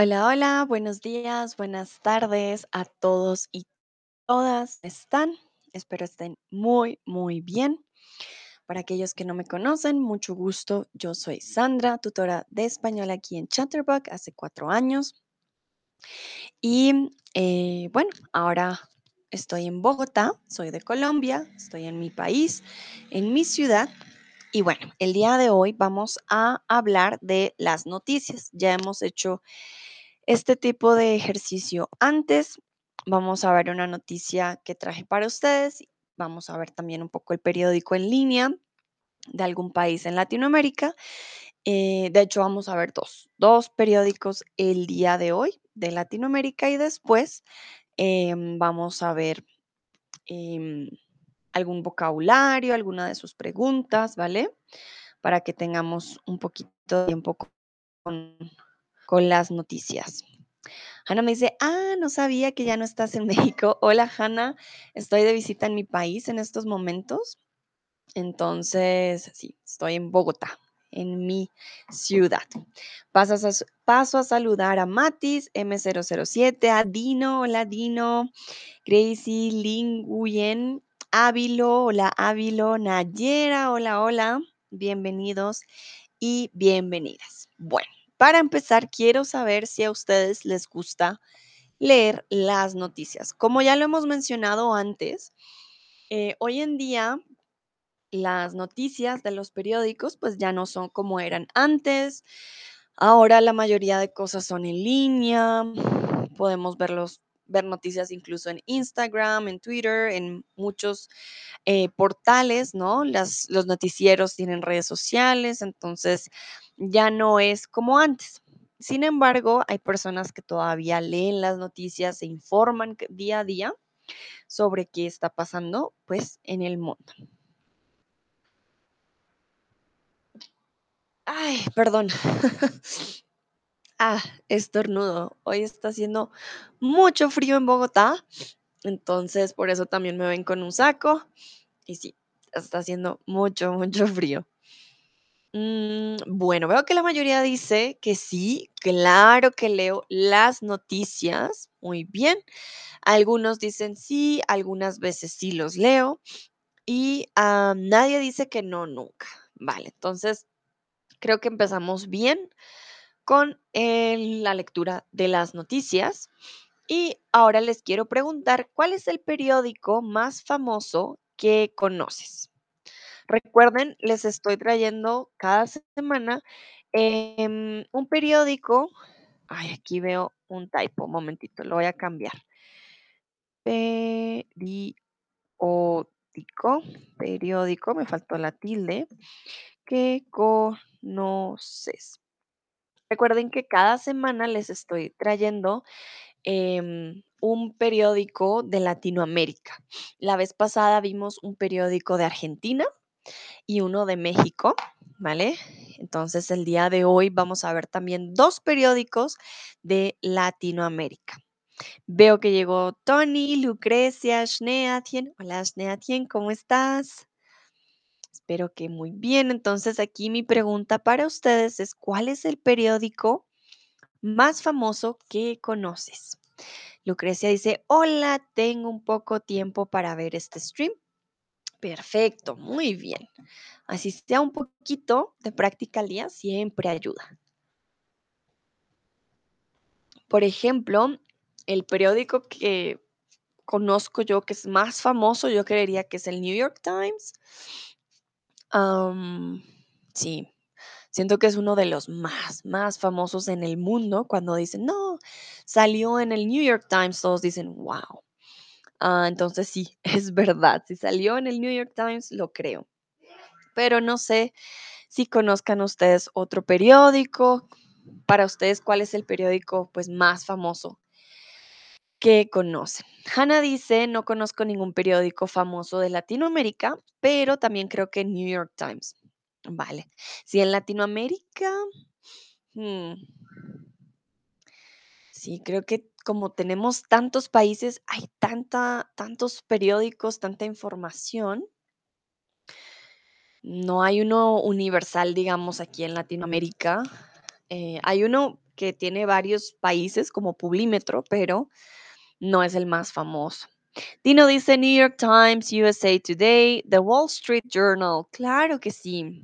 Hola, hola, buenos días, buenas tardes a todos y todas. ¿Cómo ¿Están? Espero estén muy, muy bien. Para aquellos que no me conocen, mucho gusto. Yo soy Sandra, tutora de español aquí en Chatterbox hace cuatro años. Y eh, bueno, ahora estoy en Bogotá, soy de Colombia, estoy en mi país, en mi ciudad. Y bueno, el día de hoy vamos a hablar de las noticias. Ya hemos hecho este tipo de ejercicio antes. Vamos a ver una noticia que traje para ustedes. Vamos a ver también un poco el periódico en línea de algún país en Latinoamérica. Eh, de hecho, vamos a ver dos, dos periódicos el día de hoy de Latinoamérica y después em, vamos a ver em, algún vocabulario, alguna de sus preguntas, ¿vale? Para que tengamos un poquito de tiempo con, con las noticias. Hanna me dice, ah, no sabía que ya no estás en México. Hola, Hanna, estoy de visita en mi país en estos momentos. Entonces, sí, estoy en Bogotá, en mi ciudad. Paso a, saludar a Matis, M007, a Dino, hola Dino, Gracie, Linguyen, Ávilo, hola Ávilo, Nayera, hola, hola, bienvenidos y bienvenidas. Bueno, para empezar, quiero saber si a ustedes les gusta leer las noticias. Como ya lo hemos mencionado antes, eh, hoy en día las noticias de los periódicos pues ya no son como eran antes. Ahora la mayoría de cosas son en línea. Podemos ver noticias incluso en Instagram, en Twitter, en muchos eh, portales, ¿no? Las, los noticieros tienen redes sociales, entonces ya no es como antes. Sin embargo, hay personas que todavía leen las noticias, se informan día a día sobre qué está pasando, pues, en el mundo. Ay, perdón. ah, estornudo. Hoy está haciendo mucho frío en Bogotá, entonces por eso también me ven con un saco. Y sí, está haciendo mucho, mucho frío. Mm, bueno, veo que la mayoría dice que sí, claro que leo las noticias. Muy bien. Algunos dicen sí, algunas veces sí los leo. Y ah, nadie dice que no, nunca. Vale, entonces creo que empezamos bien con eh, la lectura de las noticias. Y ahora les quiero preguntar, ¿cuál es el periódico más famoso que conoces? Recuerden, les estoy trayendo cada semana em, un periódico. Ay, aquí veo un typo, un momentito, lo voy a cambiar. Periódico, periódico, me faltó la tilde, que conoces. Recuerden que cada semana les estoy trayendo em, un periódico de Latinoamérica. La vez pasada vimos un periódico de Argentina y uno de México, ¿vale? Entonces el día de hoy vamos a ver también dos periódicos de Latinoamérica. Veo que llegó Tony, Lucrecia, Schneatien. Hola Schneatien, ¿cómo estás? Espero que muy bien. Entonces aquí mi pregunta para ustedes es, ¿cuál es el periódico más famoso que conoces? Lucrecia dice, hola, tengo un poco tiempo para ver este stream. Perfecto, muy bien. Así sea un poquito de práctica al día, siempre ayuda. Por ejemplo, el periódico que conozco yo que es más famoso, yo creería que es el New York Times. sí, siento que es uno de los más, más famosos en el mundo. Cuando dicen, no, salió en el New York Times, todos dicen, wow. Ah, entonces sí, es verdad. Si salió en el New York Times, lo creo. Pero no sé si conozcan ustedes otro periódico. Para ustedes, ¿cuál es el periódico pues, más famoso que conocen? Hannah dice, no conozco ningún periódico famoso de Latinoamérica, pero también creo que New York Times. Vale. Si en Latinoamérica... Hmm, sí, creo que como tenemos tantos países, hay tanta, tantos periódicos, tanta información. No hay uno universal, digamos, aquí en Latinoamérica. Eh, hay uno que tiene varios países como Publímetro, pero no es el más famoso. Dino dice New York Times, USA Today, The Wall Street Journal. Claro que sí.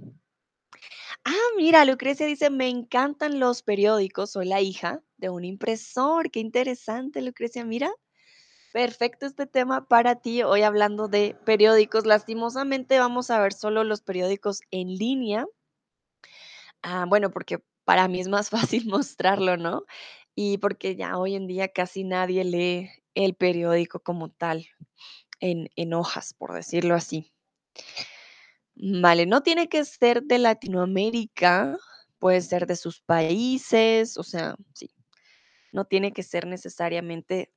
Ah, mira, Lucrecia dice, me encantan los periódicos, soy la hija de un impresor. Qué interesante, Lucrecia, mira. Perfecto este tema para ti, hoy hablando de periódicos. Lastimosamente vamos a ver solo los periódicos en línea. Ah, bueno, porque para mí es más fácil mostrarlo, ¿no? Y porque ya hoy en día casi nadie lee el periódico como tal, en, en hojas, por decirlo así. Vale, no tiene que ser de Latinoamérica, puede ser de sus países, o sea, sí, no tiene que ser necesariamente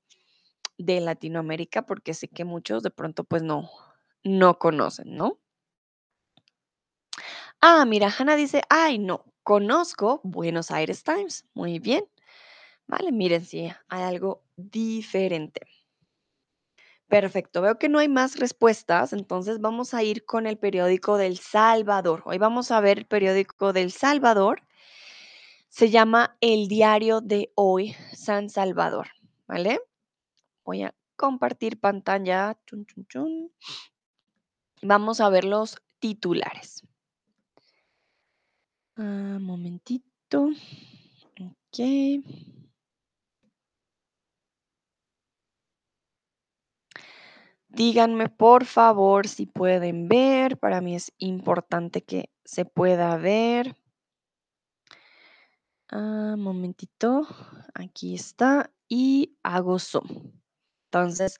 de Latinoamérica, porque sé que muchos de pronto pues no, no conocen, ¿no? Ah, mira, Hanna dice, ay, no, conozco Buenos Aires Times. Muy bien. Vale, miren si hay algo diferente. Perfecto, veo que no hay más respuestas, entonces vamos a ir con el periódico del Salvador. Hoy vamos a ver el periódico del Salvador. Se llama El Diario de Hoy, San Salvador, ¿vale? Voy a compartir pantalla. Vamos a ver los titulares. Ah, momentito. Ok. Díganme por favor si pueden ver. Para mí es importante que se pueda ver. Ah, momentito. Aquí está. Y hago zoom. Entonces,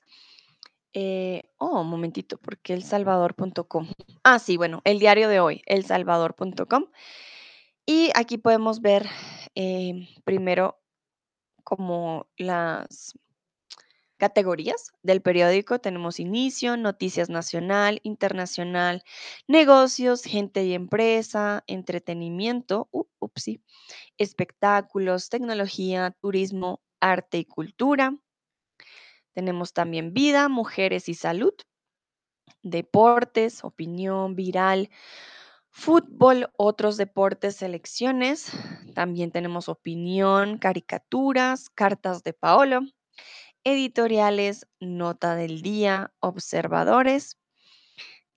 eh, oh, un momentito, porque elsalvador.com. Ah, sí, bueno, el diario de hoy, elsalvador.com. Y aquí podemos ver eh, primero como las categorías del periódico. Tenemos inicio, noticias nacional, internacional, negocios, gente y empresa, entretenimiento, uh, espectáculos, tecnología, turismo, arte y cultura. Tenemos también vida, mujeres y salud, deportes, opinión, viral, fútbol, otros deportes, selecciones. También tenemos opinión, caricaturas, cartas de Paolo, editoriales, nota del día, observadores.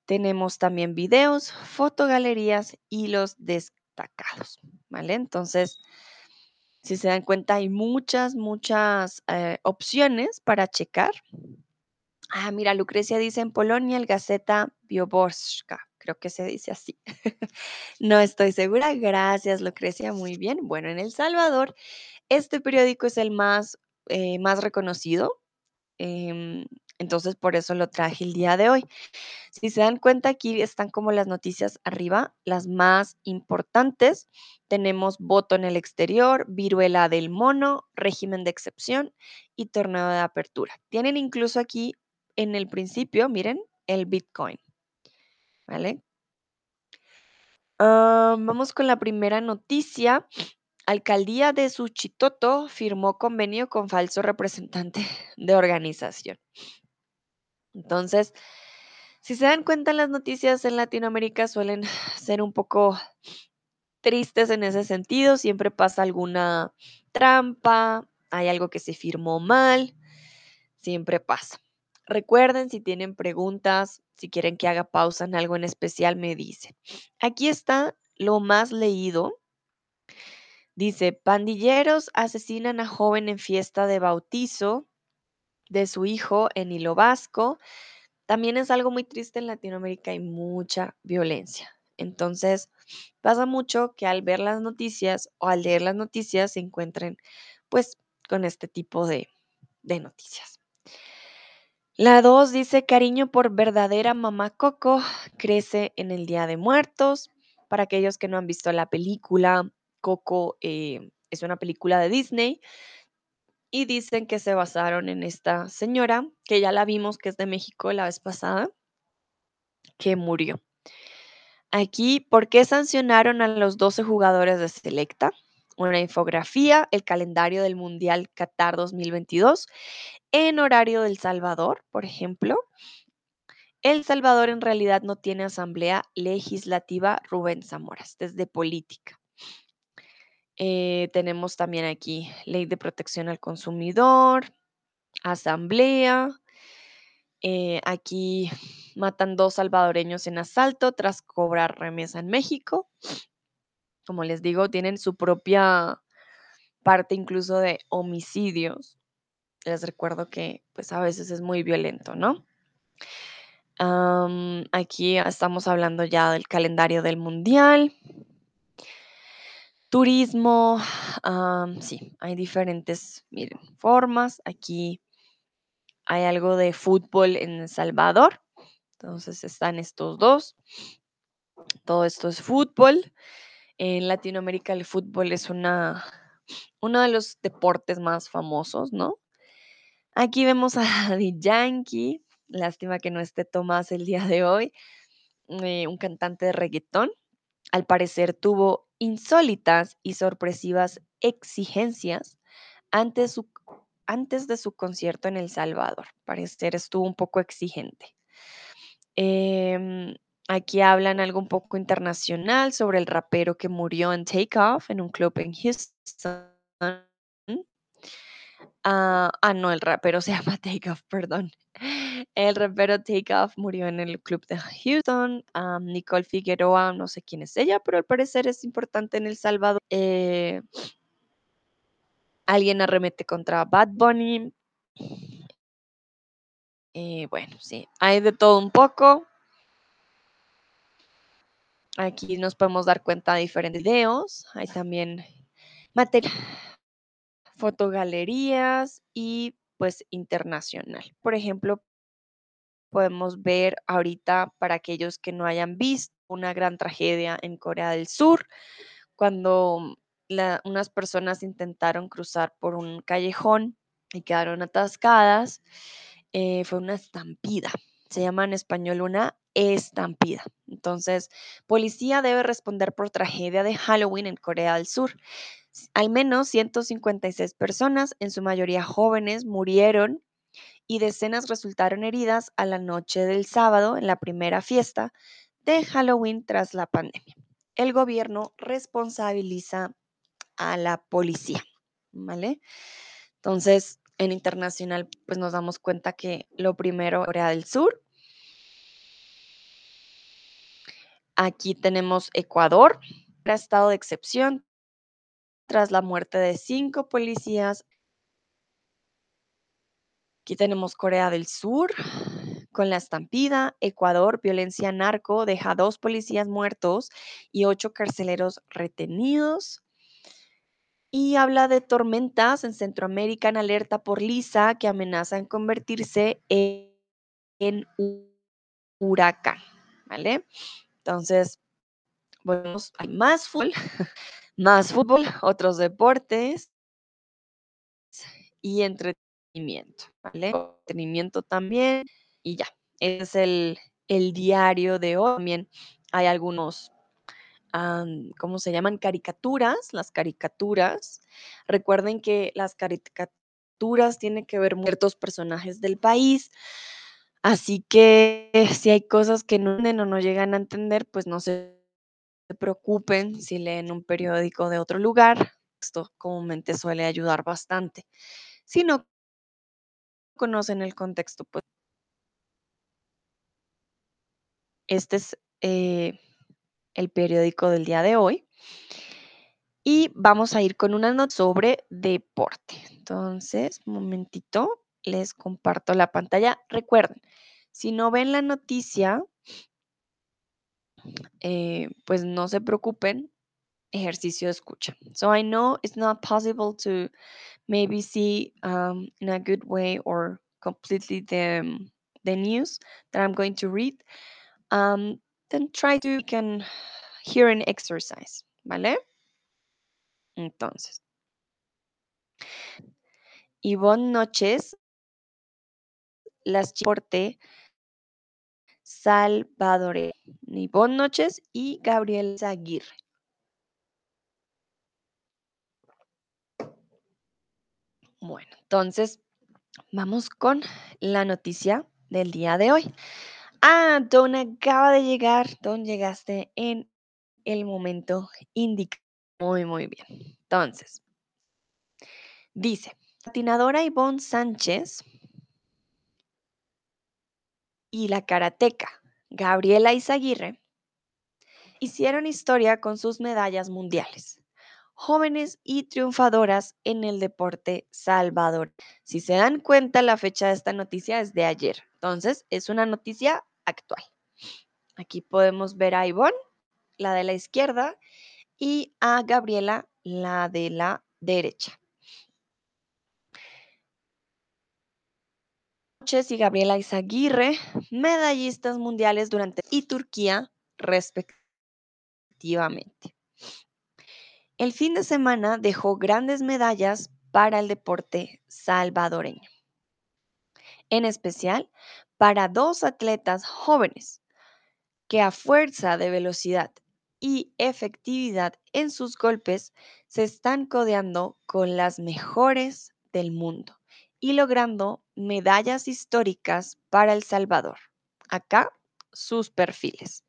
Tenemos también videos, fotogalerías y los destacados, ¿vale? Entonces, si se dan cuenta, hay muchas, muchas eh, opciones para checar. Ah, mira, Lucrecia dice en Polonia el Gaceta Bioborska, creo que se dice así. no estoy segura. Gracias, Lucrecia, muy bien. Bueno, en El Salvador, este periódico es el más, eh, más reconocido. em, entonces, por eso lo traje el día de hoy. Si se dan cuenta, aquí están como las noticias arriba, las más importantes. Tenemos voto en el exterior, viruela del mono, régimen de excepción y torneo de apertura. Tienen incluso aquí en el principio, miren, el Bitcoin. ¿Vale? Ah, vamos con la primera noticia. Alcaldía de Suchitoto firmó convenio con falso representante de organización. Entonces, si se dan cuenta, las noticias en Latinoamérica suelen ser un poco tristes en ese sentido. Siempre pasa alguna trampa, hay algo que se firmó mal, siempre pasa. Recuerden, si tienen preguntas, si quieren que haga pausa en algo en especial, me dicen. Aquí está lo más leído. Dice, pandilleros asesinan a joven en fiesta de bautizo de su hijo en Hilo Vasco. También es algo muy triste en Latinoamérica, hay mucha violencia. Entonces, pasa mucho que al ver las noticias o al leer las noticias se encuentren pues con este tipo de, de noticias. La 2 dice, cariño por verdadera mamá Coco crece en el Día de Muertos. Para aquellos que no han visto la película, Coco eh, es una película de Disney y dicen que se basaron en esta señora, que ya la vimos, que es de México la vez pasada, que murió. Aquí, ¿por qué sancionaron a los 12 jugadores de Selecta? Una infografía, el calendario del Mundial Qatar 2022, en horario del Salvador, por ejemplo. El Salvador en realidad no tiene asamblea legislativa Rubén Zamora, es de política. Eh, tenemos también aquí Ley de Protección al Consumidor, Asamblea. Eh, aquí matan dos salvadoreños en asalto tras cobrar remesa en México. Como les digo, tienen su propia parte incluso de homicidios. Les recuerdo que pues a veces es muy violento, ¿no? Aquí estamos hablando ya del calendario del mundial. Turismo, am, sí, hay diferentes, formas. Aquí hay algo de fútbol en El Salvador. Entonces están estos dos. Todo esto es fútbol. En Latinoamérica el fútbol es una, uno de los deportes más famosos, ¿no? Aquí vemos a Daddy Yankee. Lástima que no esté Tomás el día de hoy. eh, un cantante de reggaetón. Al parecer tuvo insólitas y sorpresivas exigencias antes, antes de su concierto en El Salvador. Parecer estuvo un poco exigente. Em, aquí hablan algo un poco internacional sobre el rapero que murió en Takeoff en un club en Houston. Ah, ah, no, el rapero se llama Takeoff, perdón. El rapero Takeoff murió en el club de Houston. Ah, Nicole Figueroa, no sé quién es ella, pero al parecer es importante en El Salvador. Eh, alguien arremete contra Bad Bunny. Eh, bueno, sí, hay de todo un poco. Aquí nos podemos dar cuenta de diferentes videos. Hay también material, fotogalerías y pues internacional. Por ejemplo, podemos ver ahorita para aquellos que no hayan visto una gran tragedia en Corea del Sur, cuando unas personas intentaron cruzar por un callejón y quedaron atascadas. eh, fue una estampida. Se llama en español una estampida. Entonces, policía debe responder por tragedia de Halloween en Corea del Sur. Al menos 156 personas, en su mayoría jóvenes, murieron y decenas resultaron heridas a la noche del sábado en la primera fiesta de Halloween tras la pandemia. El gobierno responsabiliza a la policía, ¿vale? Entonces, en internacional, pues nos damos cuenta que lo primero, Corea del Sur. Aquí tenemos Ecuador, estado de excepción tras la muerte de cinco policías. Aquí tenemos Corea del Sur con la estampida, Ecuador, violencia narco, deja dos policías muertos y ocho carceleros retenidos. Y habla de tormentas en Centroamérica en alerta por Lisa que convertirse en, en un huracán, ¿vale? Entonces, volvemos, hay más fútbol, más fútbol, otros deportes y entretenimiento. Entretenimiento también y ya. Es el, el diario de hoy. También hay algunos, ¿cómo se llaman? Caricaturas, las caricaturas. Recuerden que las caricaturas tienen que ver con ciertos personajes del país. Así que si hay cosas que no entienden o no llegan a entender, pues no se preocupen si leen un periódico de otro lugar. Esto comúnmente suele ayudar bastante. Si no conocen el contexto, pues este es eh, el periódico del día de hoy. Y vamos a ir con una nota sobre deporte. Entonces, momentito, les comparto la pantalla. Recuerden, si no ven la noticia, eh, pues no se preocupen, ejercicio escucha. So I know it's not possible to maybe see um, in a good way or completely the, the news that I'm going to read. Um, then try to can hear an exercise, ¿vale? Entonces, Ivonne Noches, las porte Salvador, Ivonne Noches y Gabriel Aguirre. Bueno, entonces vamos con la noticia del día de hoy. Ah, Don acaba de llegar. Don llegaste en el momento indicado. Muy, muy bien. Entonces, dice, patinadora Ivonne Sánchez y la karateca Gabriela Izaguirre hicieron historia con sus medallas mundiales, jóvenes y triunfadoras en el deporte salvador. Si se dan cuenta, la fecha de esta noticia es de ayer, entonces es una noticia actual. Aquí podemos ver a Ivonne, la de la izquierda, y a Gabriela, la de la derecha. Y Gabriela Izaguirre, medallistas mundiales durante y Turquía, respectivamente. El fin de semana dejó grandes medallas para el deporte salvadoreño, en especial para dos atletas jóvenes que a fuerza de velocidad y efectividad en sus golpes se están codeando con las mejores del mundo y logrando medallas históricas para El Salvador. Acá sus perfiles.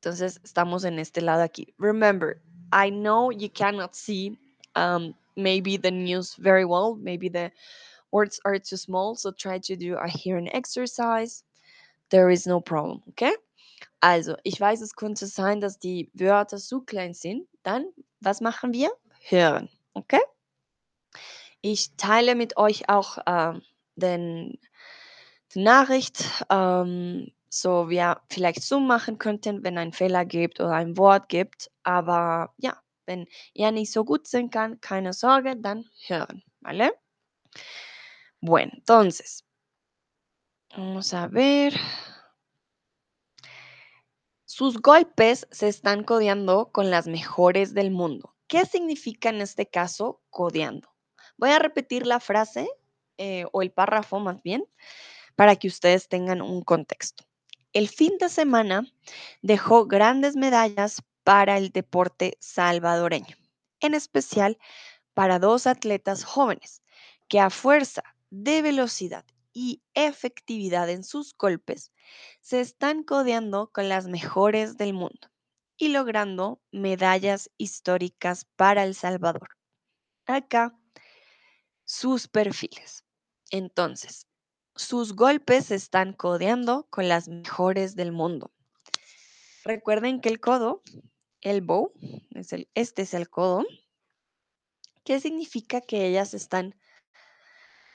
Entonces estamos en este lado aquí. Remember, I know you cannot see um, maybe the news very well. Maybe the words are too small. So try to do a hearing exercise. There is no problem, okay? Also, ich weiß, es könnte sein, dass die Wörter zu klein sind. Dann, was machen wir? Hören, okay? Ich teile mit euch auch ähm, den, die Nachricht, ähm, so wir vielleicht Zoom machen könnten, wenn ein Fehler gibt oder ein Wort gibt. Aber ja, wenn ihr nicht so gut sehen kann, keine Sorge, dann hören, ¿vale? Bueno, entonces, vamos a ver. Sus golpes se están codeando con las mejores del mundo. ¿Qué significa en este caso codeando? Voy a repetir la frase eh, o el párrafo más bien para que ustedes tengan un contexto. El fin de semana dejó grandes medallas para el deporte salvadoreño, en especial para dos atletas jóvenes que a fuerza de velocidad y efectividad en sus golpes se están codeando con las mejores del mundo y logrando medallas históricas para El Salvador. Acá sus perfiles. Entonces, sus golpes se están codeando con las mejores del mundo. Recuerden que el codo, el bow, es el, este es el codo. ¿Qué significa que ellas están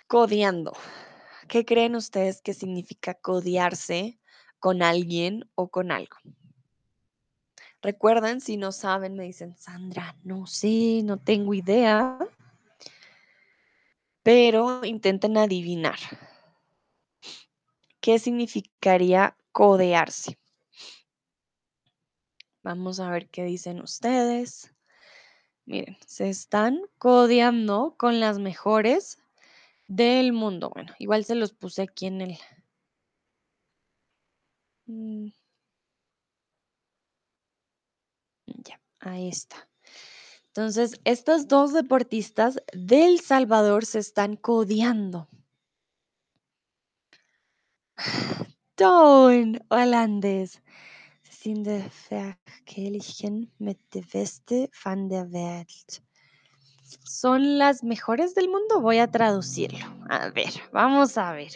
codeando? ¿Qué creen ustedes que significa codearse con alguien o con algo? Recuerden, si no saben, me dicen, Sandra, no sé, no tengo idea pero intenten adivinar. ¿Qué significaría codearse? Vamos a ver qué dicen ustedes. Miren, se están codeando con las mejores del mundo. Bueno, igual se los puse aquí en el... Mm. Ya, ahí está. Entonces, estos dos deportistas del Salvador se están codeando. Toon holandés. sind Verkehrlichen mit der Beste van der Welt. Son las mejores del mundo. Voy a traducirlo. A ver, vamos a ver.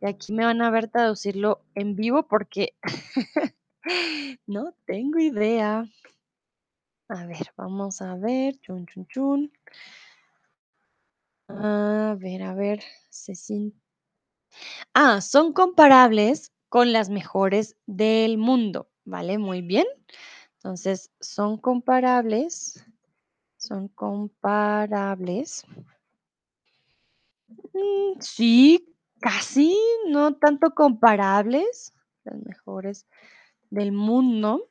Y aquí me van a ver traducirlo en vivo porque no tengo idea. A ver, vamos a ver. Chun, chun, chun. A ver, a ver. Ah, son comparables con las mejores del mundo, ¿vale? Muy bien. Entonces, son comparables. Son comparables. Mm, sí, casi, no tanto comparables. Las mejores del mundo.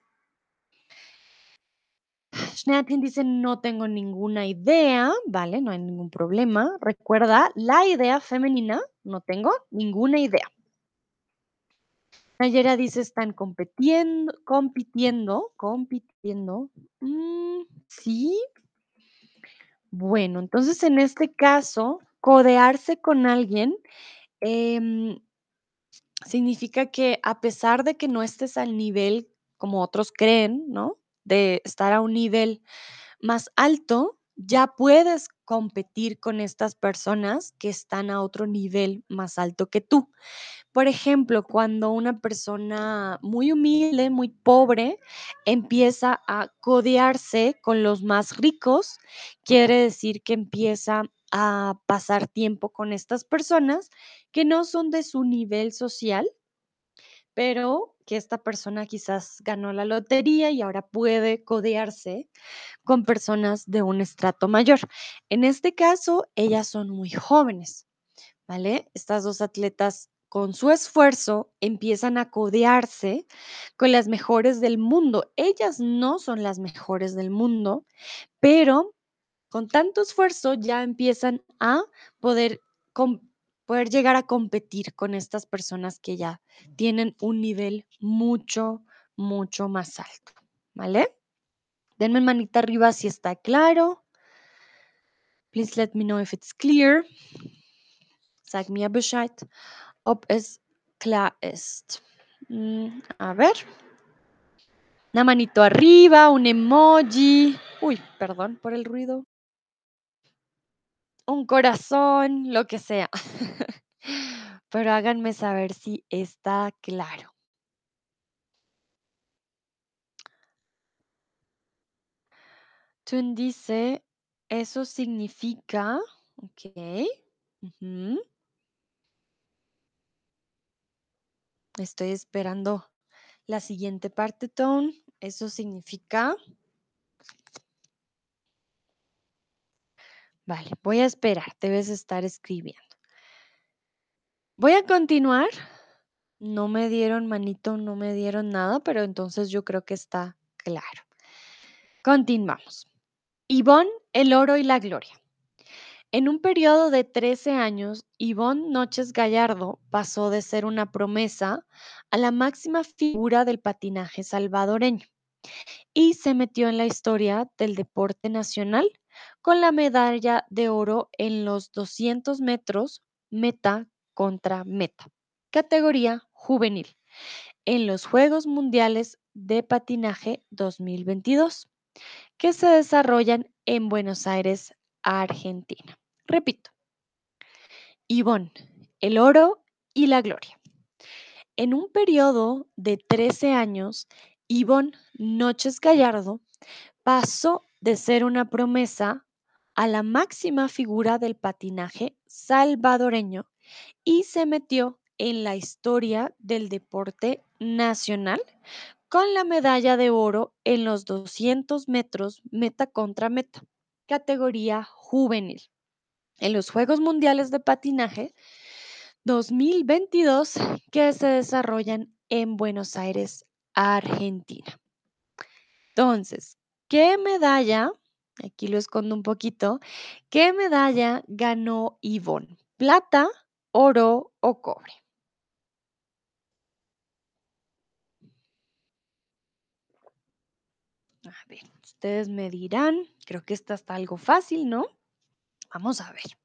Schneatin dice, no tengo ninguna idea, ¿vale? No hay ningún problema. Recuerda, la idea femenina, no tengo ninguna idea. Nayera dice, están compitiendo, compitiendo, compitiendo. Mm, sí. Bueno, entonces en este caso, codearse con alguien em, significa que a pesar de que no estés al nivel como otros creen, ¿no? De estar a un nivel más alto, ya puedes competir con estas personas que están a otro nivel más alto que tú. Por ejemplo, cuando una persona muy humilde, muy pobre, empieza a codearse con los más ricos, quiere decir que empieza a pasar tiempo con estas personas que no son de su nivel social, pero que esta persona quizás ganó la lotería y ahora puede codearse con personas de un estrato mayor. En este caso, ellas son muy jóvenes. ¿vale? Estas dos atletas con su esfuerzo empiezan a codearse con las mejores del mundo. Ellas no son las mejores del mundo, pero con tanto esfuerzo ya empiezan a poder, poder llegar a competir con estas personas que ya tienen un nivel mucho, mucho más alto, ¿vale? Denme manita arriba si está claro. Please let me know if it's clear. Sag mir Bescheid, ob es klar ist. Mm, a ver. Una manito arriba, un emoji. Uy, perdón por el ruido. Un corazón, lo que sea. Pero háganme saber si está claro. Tun dice, eso significa, ok. Estoy esperando la siguiente parte, Tone. Eso significa... Vale, voy a esperar. Debes estar escribiendo. Voy a continuar. No me dieron manito, no me dieron nada, pero entonces yo creo que está claro. Continuamos. Ivonne, el oro y la gloria. En un periodo de 13 años, Ivonne Noches Gallardo pasó de ser una promesa a la máxima figura del patinaje salvadoreño y se metió en la historia del deporte nacional con la medalla de oro en los 200 metros meta contra meta, categoría juvenil, en los Juegos Mundiales de Patinaje 2022, que se desarrollan en Buenos Aires, Argentina. Repito, Ivonne, el oro y la gloria. En un periodo de 13 años, Ivonne Noches Gallardo pasó de ser una promesa a la máxima figura del patinaje salvadoreño y se metió en la historia del deporte nacional con la medalla de oro en los 200 metros meta contra meta, categoría juvenil, en los Juegos Mundiales de Patinaje 2022 que se desarrollan en Buenos Aires, Argentina. Entonces, ¿qué medalla? Aquí lo escondo un poquito. ¿Qué medalla ganó Ivonne? ¿Plata, oro o cobre? A ver, ustedes me dirán, creo que esta está algo fácil, ¿no? Vamos a ver.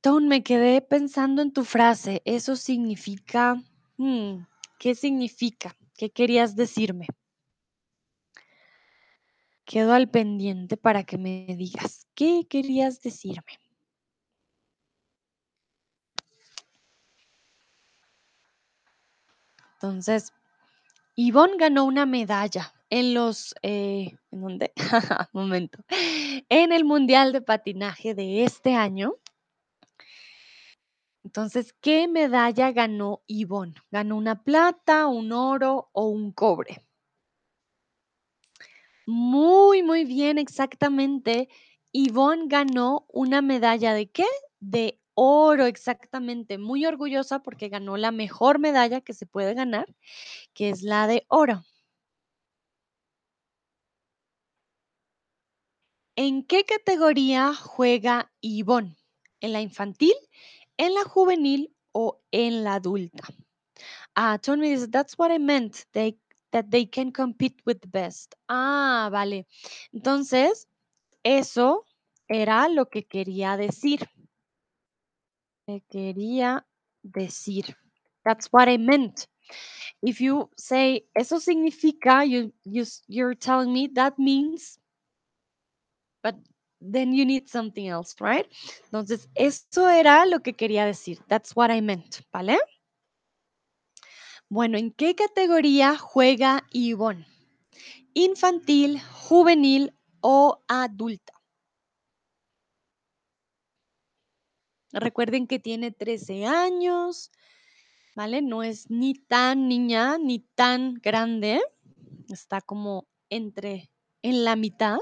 Tone, me quedé pensando en tu frase. Eso significa, hmm, ¿qué significa? ¿Qué querías decirme? Quedo al pendiente para que me digas, ¿qué querías decirme? Entonces, Ivonne ganó una medalla en los, eh, ¿en dónde? Momento. En el Mundial de Patinaje de este año. Entonces, ¿qué medalla ganó Ivonne? ¿Ganó una plata, un oro o un cobre? Muy, muy bien, exactamente. Ivonne ganó una medalla de qué? De oro, exactamente. Muy orgullosa porque ganó la mejor medalla que se puede ganar, que es la de oro. ¿En qué categoría juega Ivonne? ¿En la infantil, en la juvenil o en la adulta? Ah, dice, that's what I meant, that they can compete with the best. Ah, vale. Entonces, eso era lo que quería decir. Que quería decir. That's what I meant. If you say eso significa, you, you you're telling me that means, but then you need something else, right? Entonces, eso era lo que quería decir. That's what I meant, ¿vale? Bueno, ¿en qué categoría juega Yvonne? ¿Infantil, juvenil o adulta? Recuerden que tiene 13 años, ¿vale? No es ni tan niña ni tan grande. Está como entre, en la mitad.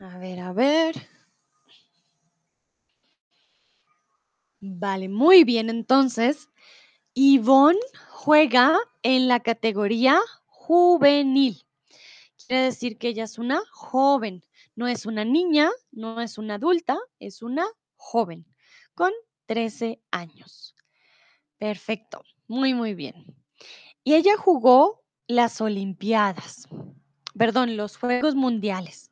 A ver, a ver. Vale, muy bien. Entonces, Yvonne juega en la categoría juvenil. Quiere decir que ella es una joven. No es una niña, no es una adulta, es una joven con 13 años. Perfecto, muy, muy bien. Y ella jugó las Olimpiadas, perdón, los Juegos Mundiales.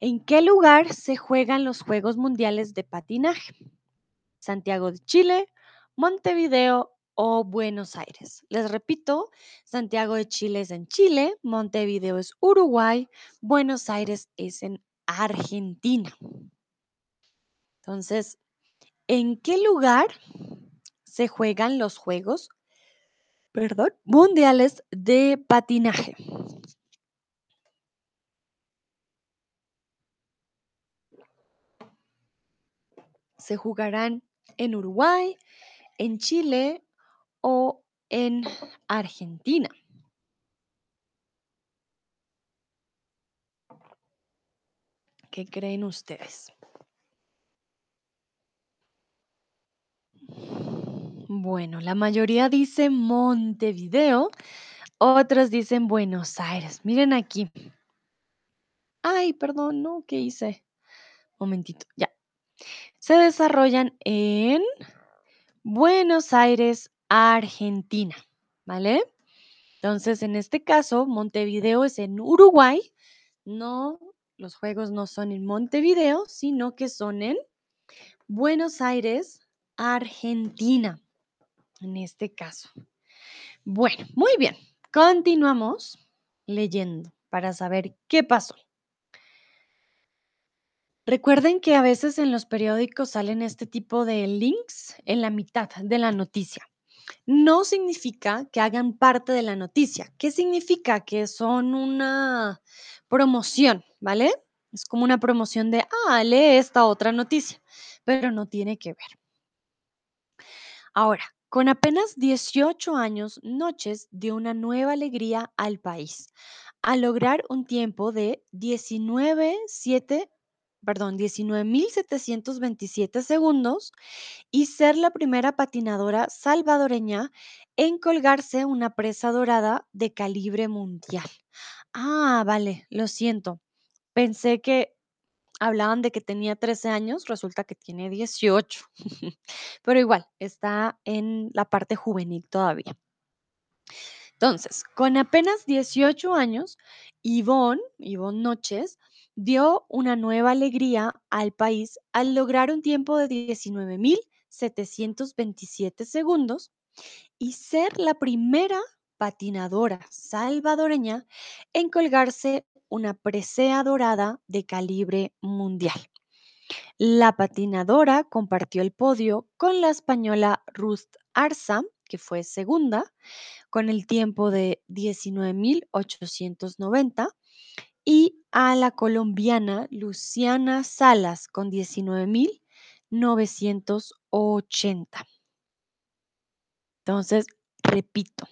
¿En qué lugar se juegan los Juegos Mundiales de patinaje? Santiago de Chile, Montevideo o Buenos Aires. Les repito, Santiago de Chile es en Chile, Montevideo es Uruguay, Buenos Aires es en Argentina. Entonces, ¿en qué lugar se juegan los Juegos Mundiales de Patinaje? Se jugarán en Uruguay, en Chile o en Argentina. ¿Qué creen ustedes? Bueno, la mayoría dice Montevideo, otros dicen Buenos Aires. Miren aquí. Ay, perdón, no, ¿qué hice? Momentito, ya. Se desarrollan en Buenos Aires, Argentina, ¿vale? Entonces, en este caso, Montevideo es en Uruguay. No, los juegos no son en Montevideo, sino que son en Buenos Aires, Argentina, en este caso. Bueno, muy bien. Continuamos leyendo para saber qué pasó. Recuerden que a veces en los periódicos salen este tipo de links en la mitad de la noticia. No significa que hagan parte de la noticia. ¿Qué significa? Que son una promoción, ¿vale? Es como una promoción de, ah, lee esta otra noticia, pero no tiene que ver. Ahora, con apenas 18 años, Noches dio una nueva alegría al país, al lograr un tiempo de 19,7 perdón, 19.727 segundos y ser la primera patinadora salvadoreña en colgarse una presa dorada de calibre mundial. Ah, vale, lo siento. Pensé que hablaban de que tenía 13 años, resulta que tiene 18. Pero igual, está en la parte juvenil todavía. Entonces, con apenas 18 años, Yvonne, Yvonne Noches, dio una nueva alegría al país al lograr un tiempo de 19.727 segundos y ser la primera patinadora salvadoreña en colgarse una presea dorada de calibre mundial. La patinadora compartió el podio con la española Ruth Arza, que fue segunda, con el tiempo de 19.890, y a la colombiana Luciana Salas con 19.980. Entonces, repito,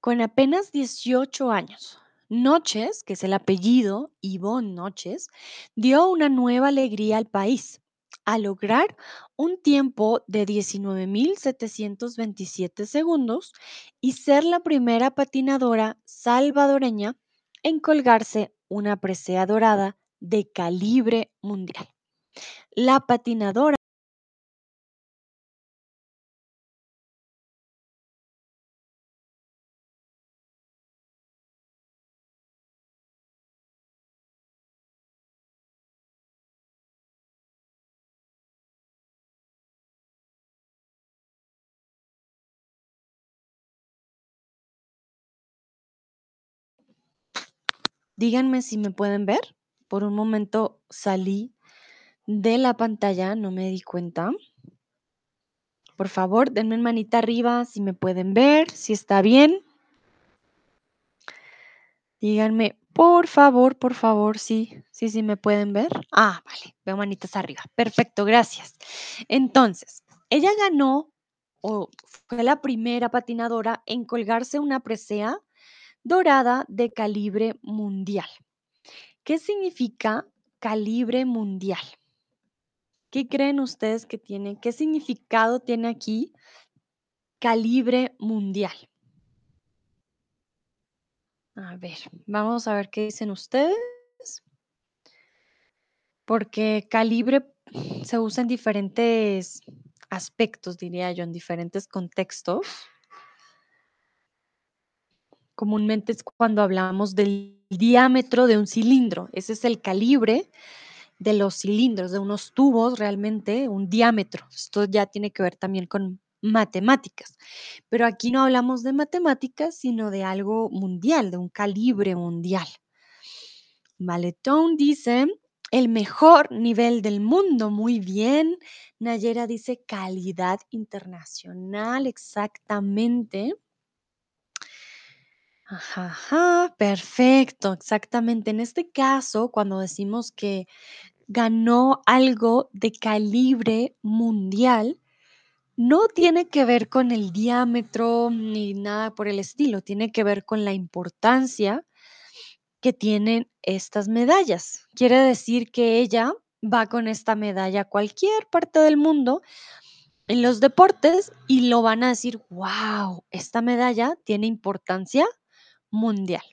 con apenas 18 años, Noches, que es el apellido, Ivonne Noches, dio una nueva alegría al país al lograr un tiempo de 19.727 segundos y ser la primera patinadora salvadoreña en colgarse una presea dorada de calibre mundial. La patinadora Díganme si me pueden ver. Por un momento salí de la pantalla, no me di cuenta. Por favor, denme manita arriba si me pueden ver, si está bien. Díganme, por favor, por favor, sí, sí, sí me pueden ver. Ah, vale, veo manitas arriba. Perfecto, gracias. Entonces, ella ganó o fue la primera patinadora en colgarse una presea dorada de calibre mundial. ¿Qué significa calibre mundial? ¿Qué creen ustedes que tiene? ¿Qué significado tiene aquí calibre mundial? A ver, vamos a ver qué dicen ustedes. Porque calibre se usa en diferentes aspectos, diría yo, en diferentes contextos. Comúnmente es cuando hablamos del diámetro de un cilindro. Ese es el calibre de los cilindros, de unos tubos realmente, un diámetro. Esto ya tiene que ver también con matemáticas. Pero aquí no hablamos de matemáticas, sino de algo mundial, de un calibre mundial. Maletón dice, el mejor nivel del mundo. Muy bien. Nayera dice calidad internacional, exactamente. Ajá, perfecto, exactamente. En este caso, cuando decimos que ganó algo de calibre mundial, no tiene que ver con el diámetro ni nada por el estilo, tiene que ver con la importancia que tienen estas medallas. Quiere decir que ella va con esta medalla a cualquier parte del mundo en los deportes y lo van a decir, wow, esta medalla tiene importancia mundial.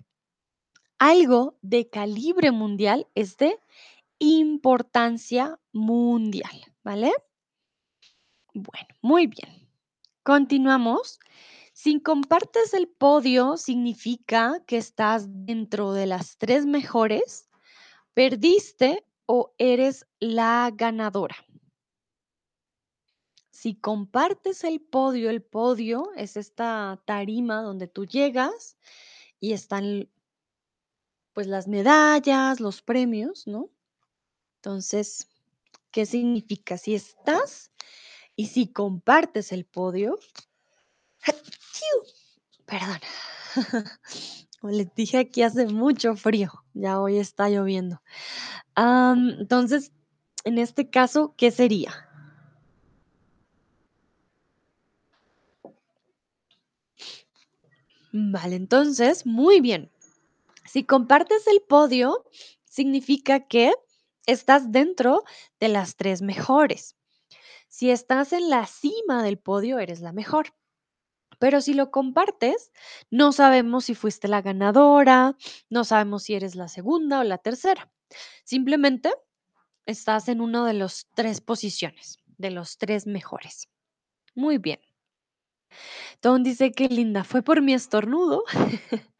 Algo de calibre mundial es de importancia mundial, ¿vale? Bueno, muy bien. Continuamos. Si compartes el podio, significa que estás dentro de las tres mejores, perdiste o eres la ganadora. Si compartes el podio, el podio es esta tarima donde tú llegas y están pues las medallas, los premios, ¿no? Entonces, ¿qué significa? Si estás y si compartes el podio, perdón, como les dije, aquí hace mucho frío, ya hoy está lloviendo. Entonces, en este caso, ¿qué sería? Vale, entonces, muy bien. Si compartes el podio, significa que estás dentro de las tres mejores. Si estás en la cima del podio, eres la mejor. Pero si lo compartes, no sabemos si fuiste la ganadora, no sabemos si eres la segunda o la tercera. Simplemente estás en una de las tres posiciones, de los tres mejores. Muy bien. Tom dice que linda, fue por mi estornudo.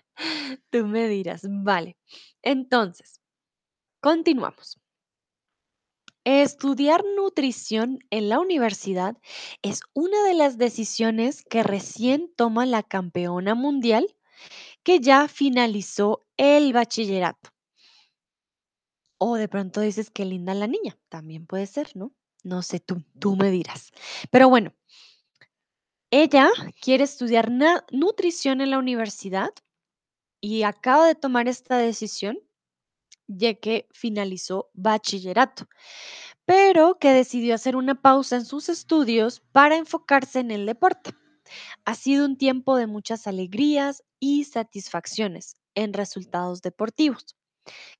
Tú me dirás, vale. Entonces, continuamos. Estudiar nutrición en la universidad es una de las decisiones que recién toma la campeona mundial que ya finalizó el bachillerato. O de pronto dices que linda la niña, también puede ser, ¿no? No sé tú, tú me dirás. Pero bueno, ella quiere estudiar nutrición en la universidad y acaba de tomar esta decisión ya que finalizó bachillerato, pero que decidió hacer una pausa en sus estudios para enfocarse en el deporte. Ha sido un tiempo de muchas alegrías y satisfacciones en resultados deportivos,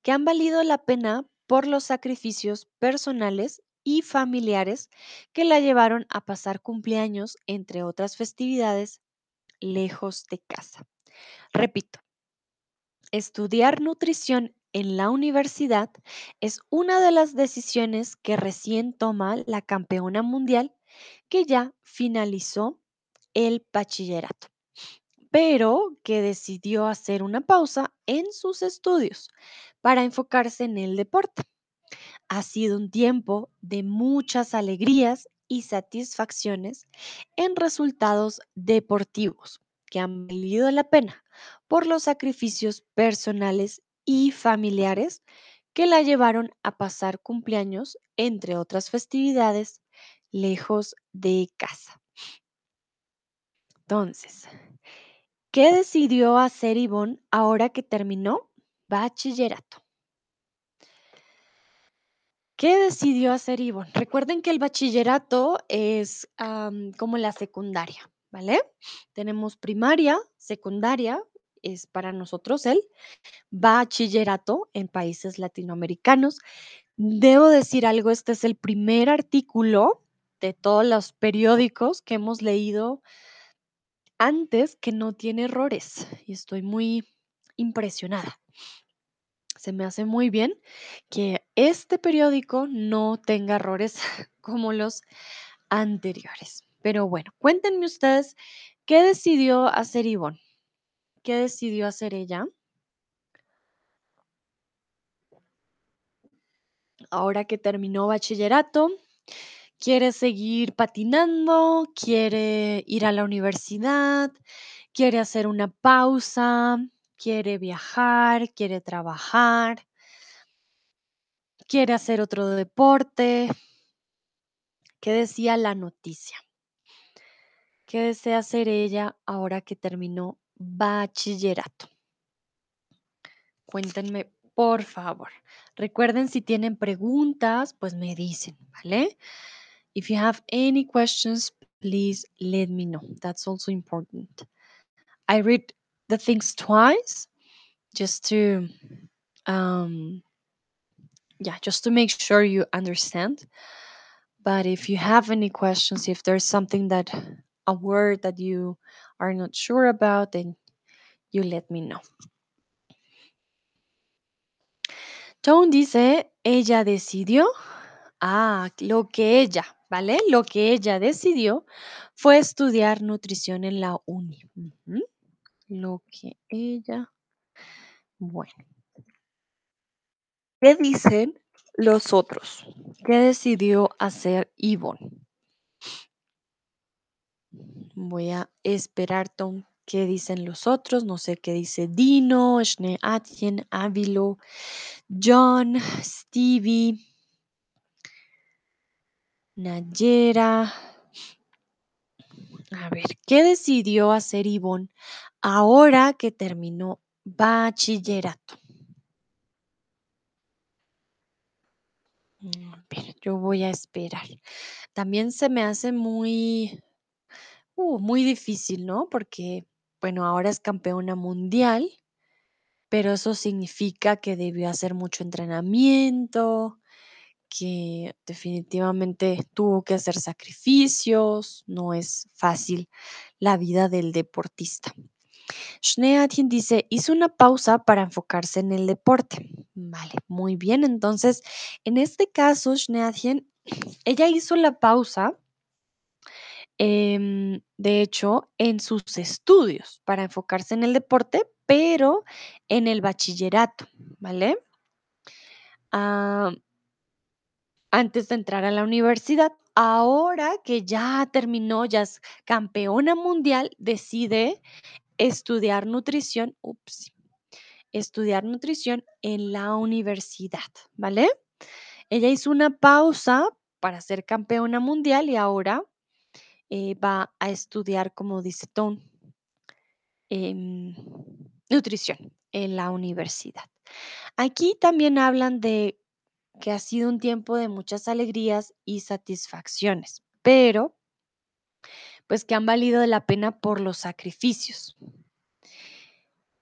que han valido la pena por los sacrificios personales y familiares que la llevaron a pasar cumpleaños, entre otras festividades, lejos de casa. Repito, estudiar nutrición en la universidad es una de las decisiones que recién toma la campeona mundial que ya finalizó el bachillerato, pero que decidió hacer una pausa en sus estudios para enfocarse en el deporte. Ha sido un tiempo de muchas alegrías y satisfacciones en resultados deportivos que han valido la pena por los sacrificios personales y familiares que la llevaron a pasar cumpleaños, entre otras festividades, lejos de casa. Entonces, ¿qué decidió hacer Ivonne ahora que terminó bachillerato? ¿Qué decidió hacer Ivonne? Recuerden que el bachillerato es como la secundaria, ¿vale? Tenemos primaria, secundaria, es para nosotros el bachillerato en países latinoamericanos. Debo decir algo, este es el primer artículo de todos los periódicos que hemos leído antes que no tiene errores y estoy muy impresionada. Se me hace muy bien que este periódico no tenga errores como los anteriores. Pero bueno, cuéntenme ustedes qué decidió hacer Ivonne. ¿Qué decidió hacer ella? Ahora que terminó bachillerato, quiere seguir patinando, quiere ir a la universidad, quiere hacer una pausa, quiere viajar, quiere trabajar, quiere hacer otro deporte. ¿Qué decía la noticia? ¿Qué desea hacer ella ahora que terminó bachillerato? Cuéntenme, por favor. Recuerden, si tienen preguntas, pues me dicen, ¿vale? If you have any questions, please let me know. That's also important. I read the things twice just to um yeah, just to make sure you understand. But if you have any questions, if there's something that a word that you are not sure about, then you let me know. Tone dice, ella decidió. Ah, lo que ella, ¿vale? Lo que ella decidió fue estudiar nutrición en la uni. Ujú. Lo que ella, bueno. ¿Qué dicen los otros? ¿Qué decidió hacer Yvonne? Voy a esperar, Tom, qué dicen los otros. No sé qué dice Dino, Shne Atien, Ávilo, John, Stevie, Nayera. A ver, ¿qué decidió hacer Yvonne ahora que terminó bachillerato? Mm, A ver, yo voy a esperar. También se me hace muy, uh, muy difícil, ¿no? Porque, bueno, ahora es campeona mundial, pero eso significa que debió hacer mucho entrenamiento, que definitivamente tuvo que hacer sacrificios, no es fácil la vida del deportista. Schneatin dice, hizo una pausa para enfocarse en el deporte. Vale, muy bien. Entonces, en este caso, Schneatin, ella hizo la pausa, em, de hecho, en sus estudios para enfocarse en el deporte, pero en el bachillerato, ¿vale? Ah, antes de entrar a la universidad. Ahora que ya terminó, ya es campeona mundial, decide estudiar nutrición, ups, estudiar nutrición en la universidad, ¿vale? Ella hizo una pausa para ser campeona mundial y ahora eh, va a estudiar, como dice Tom, em, nutrición en la universidad. Aquí también hablan de que ha sido un tiempo de muchas alegrías y satisfacciones, pero pues que han valido la pena por los sacrificios.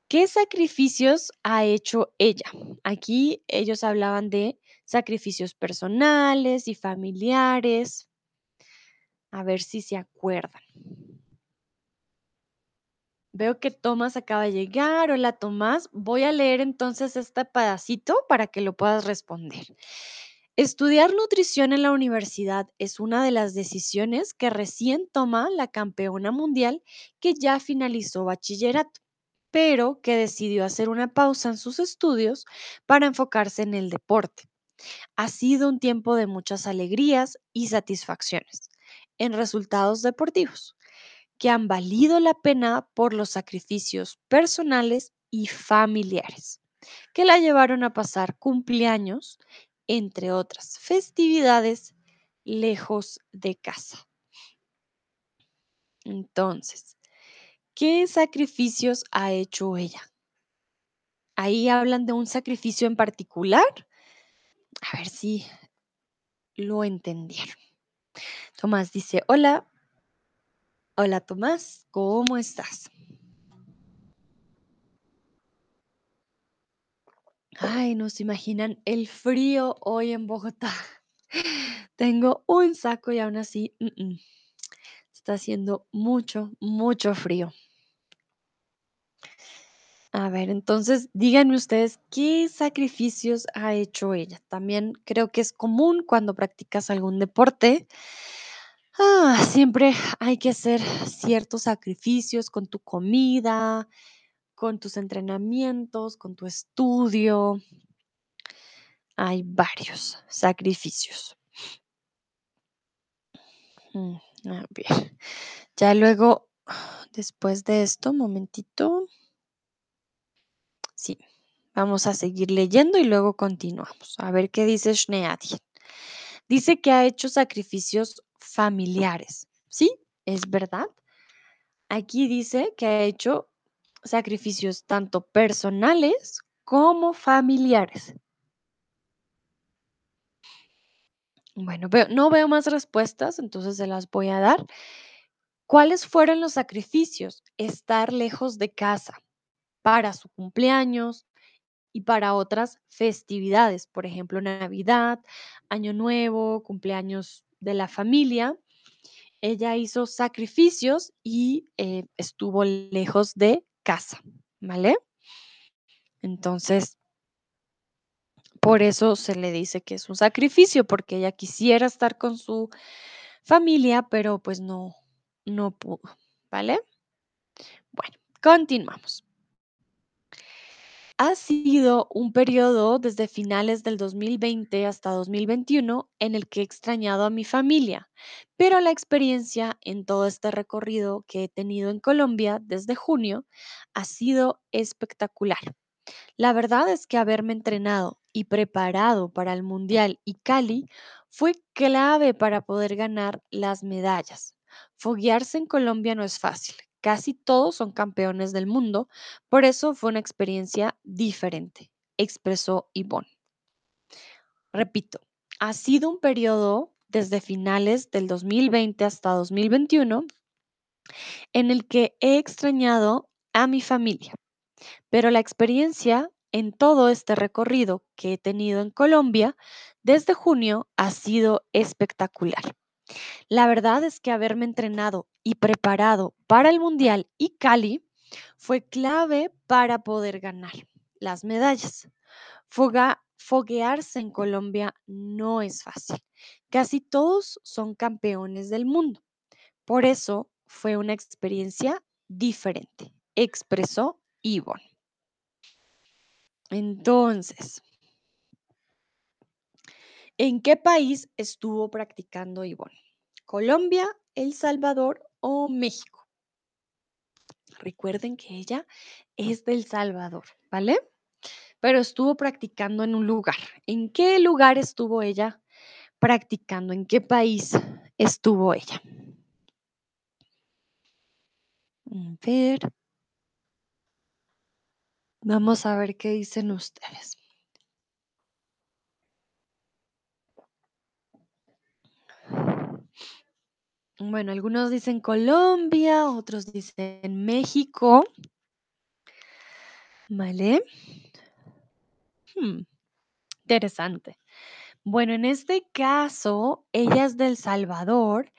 ¿Qué sacrificios ha hecho ella? Aquí ellos hablaban de sacrificios personales y familiares. A ver si se acuerdan. Veo que Tomás acaba de llegar. Hola Tomás. Voy a leer entonces este pedacito para que lo puedas responder. Estudiar nutrición en la universidad es una de las decisiones que recién toma la campeona mundial que ya finalizó bachillerato, pero que decidió hacer una pausa en sus estudios para enfocarse en el deporte. Ha sido un tiempo de muchas alegrías y satisfacciones en resultados deportivos que han valido la pena por los sacrificios personales y familiares. que la llevaron a pasar cumpleaños, entre otras festividades, lejos de casa. Entonces, ¿qué sacrificios ha hecho ella? Ahí hablan de un sacrificio en particular. A ver si lo entendieron. Tomás dice, hola, hola Tomás, ¿cómo estás? Ay, no se imaginan el frío hoy en Bogotá. Tengo un saco y aún así está haciendo mucho, mucho frío. A ver, entonces díganme ustedes qué sacrificios ha hecho ella. También creo que es común cuando practicas algún deporte. Ah, siempre hay que hacer ciertos sacrificios con tu comida, con tus entrenamientos, con tu estudio. Hay varios sacrificios. Mm, a ver, ya luego, después de esto, momentito. Sí, vamos a seguir leyendo y luego continuamos. A ver qué dice Schneadien. Dice que ha hecho sacrificios familiares. ¿Sí? ¿Es verdad? Aquí dice que ha hecho sacrificios tanto personales como familiares. Bueno, veo- no veo más respuestas, entonces se las voy a dar. ¿Cuáles fueron los sacrificios? Estar lejos de casa para su cumpleaños y para otras festividades, por ejemplo, Navidad, Año Nuevo, cumpleaños de la familia. Ella hizo sacrificios y eh, estuvo lejos de casa, ¿vale? Entonces, por eso se le dice que es un sacrificio, porque ella quisiera estar con su familia, pero pues no, no pudo, ¿vale? Bueno, continuamos. Ha sido un periodo desde finales del 2020 hasta 2021 en el que he extrañado a mi familia, pero la experiencia en todo este recorrido que he tenido en Colombia desde junio ha sido espectacular. La verdad es que haberme entrenado y preparado para el Mundial y Cali fue clave para poder ganar las medallas. Foguearse en Colombia no es fácil. Casi todos son campeones del mundo, por eso fue una experiencia diferente, expresó Yvonne. Repito, ha sido un periodo desde finales del 2020 hasta 2021 en el que he extrañado a mi familia pero la experiencia en todo este recorrido que he tenido en Colombia desde junio ha sido espectacular. La verdad es que haberme entrenado y preparado para el Mundial y Cali fue clave para poder ganar las medallas. Foguearse en Colombia no es fácil. Casi todos son campeones del mundo. Por eso fue una experiencia diferente, expresó Yvonne. Entonces, ¿en qué país estuvo practicando Ivonne? ¿Colombia, El Salvador o México? Recuerden que ella es del Salvador, ¿vale? Pero estuvo practicando en un lugar. ¿En qué lugar estuvo ella practicando? ¿En qué país estuvo ella? A ver. Vamos a ver qué dicen ustedes. Bueno, algunos dicen Colombia, otros dicen México. ¿Vale? Hmm, interesante. Bueno, en este caso, ella es del Salvador,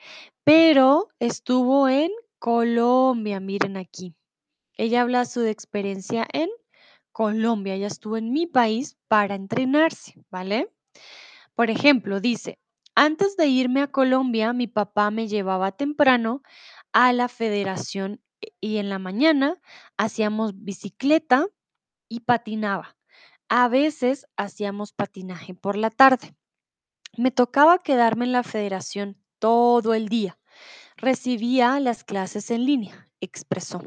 pero estuvo en Colombia, miren aquí. Ella habla su experiencia en Colombia, ella estuvo en mi país para entrenarse, ¿vale? Por ejemplo, dice, antes de irme a Colombia, mi papá me llevaba temprano a la federación e- y en la mañana hacíamos bicicleta y patinaba. A veces hacíamos patinaje por la tarde. Me tocaba quedarme en la federación todo el día. Recibía las clases en línea, expresó.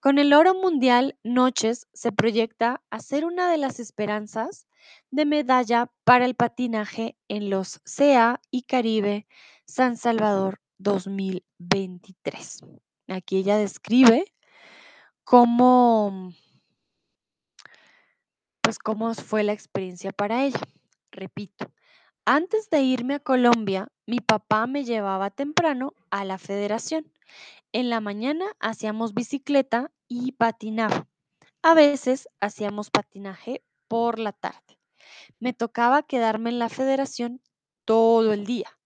Con el oro mundial, Noches se proyecta a ser una de las esperanzas de medalla para el patinaje en los CA y Caribe San Salvador 2023. Aquí ella describe cómo, pues cómo fue la experiencia para ella. Repito, antes de irme a Colombia, mi papá me llevaba temprano a la federación. En la mañana hacíamos bicicleta y patinaba. A veces hacíamos patinaje por la tarde. Me tocaba quedarme en la federación todo el día.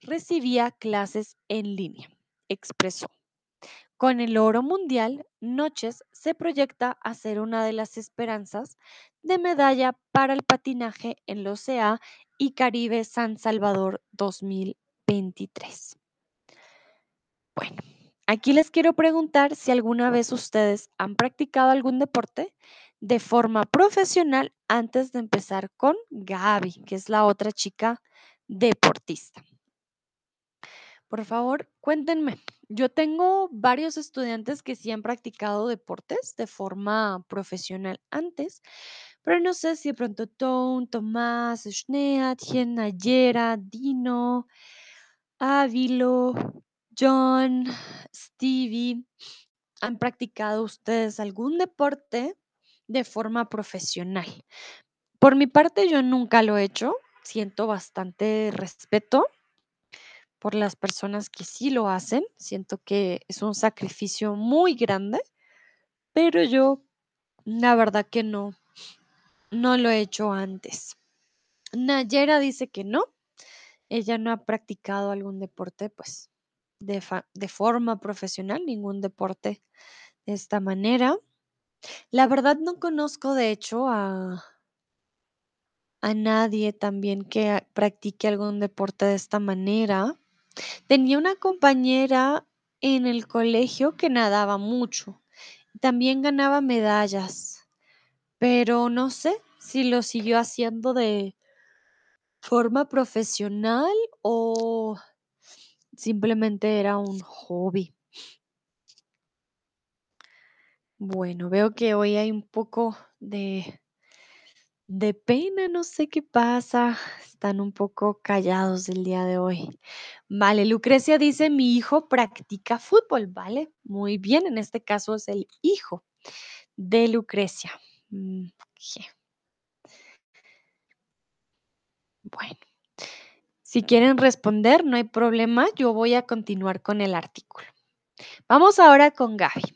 Recibía clases en línea, expresó. Con el oro mundial, Noches se proyecta a ser una de las esperanzas de medalla para el patinaje en los CA y Caribe San Salvador 2023. Bueno, aquí les quiero preguntar si alguna vez ustedes han practicado algún deporte de forma profesional antes de empezar con Gaby, que es la otra chica deportista. Por favor, cuéntenme. Yo tengo varios estudiantes que sí han practicado deportes de forma profesional antes, pero no sé si de pronto Tom, Tomás, Schneatchen, Nayera, Dino, Ávilo, John, Stevie, ¿han practicado ustedes algún deporte de forma profesional? Por mi parte, yo nunca lo he hecho. Siento bastante respeto por las personas que sí lo hacen. Siento que es un sacrificio muy grande, pero yo la verdad que no, no lo he hecho antes. Nayera dice que no. Ella no ha practicado algún deporte, pues, de, de forma profesional, ningún deporte de esta manera. La verdad no conozco, de hecho, a, a nadie también que practique algún deporte de esta manera. Tenía una compañera en el colegio que nadaba mucho. También ganaba medallas, pero no sé si lo siguió haciendo de forma profesional o simplemente era un hobby. Bueno, veo que hoy hay un poco de, de pena, no sé qué pasa. Están un poco callados el día de hoy. Vale, Lucrecia dice, mi hijo practica fútbol, ¿vale? Muy bien, en este caso es el hijo de Lucrecia. Mm, Bueno, si quieren responder, no hay problema, yo voy a continuar con el artículo. Vamos ahora con Gaby.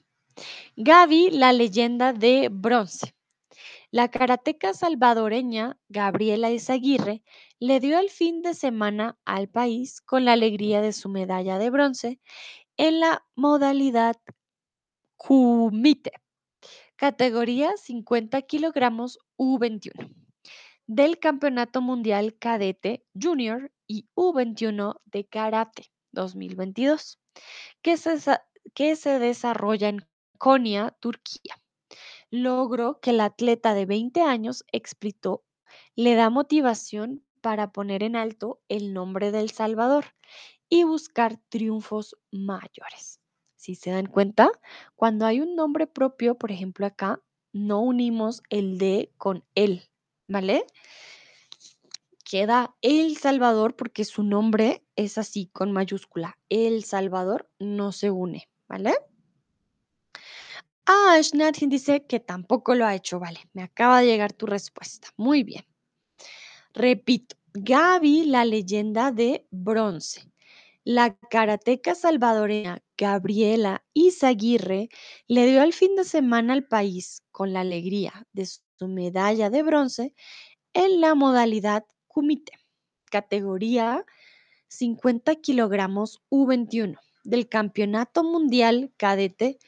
Gaby, la leyenda de bronce. La karateca salvadoreña Gabriela Izaguirre le dio el fin de semana al país con la alegría de su medalla de bronce en la modalidad Kumite, categoría 50 kilogramos U21, del Campeonato Mundial Cadete Junior y U21 de Karate 2022, que se, que se desarrolla en Konya, Turquía. Logro que el atleta de 20 años explicó le da motivación para poner en alto el nombre del Salvador y buscar triunfos mayores. Si se dan cuenta, cuando hay un nombre propio, por ejemplo acá, no unimos el de con él, ¿vale? Queda El Salvador porque su nombre es así, con mayúscula. El Salvador no se une, ¿vale? Ah, Shnathin dice que tampoco lo ha hecho, vale. Me acaba de llegar tu respuesta. Muy bien. Repito, Gaby, la leyenda de bronce. La karateca salvadoreña Gabriela Izaguirre le dio el fin de semana al país con la alegría de su medalla de bronce en la modalidad kumite, categoría 50 kilogramos U21 del Campeonato Mundial Cadete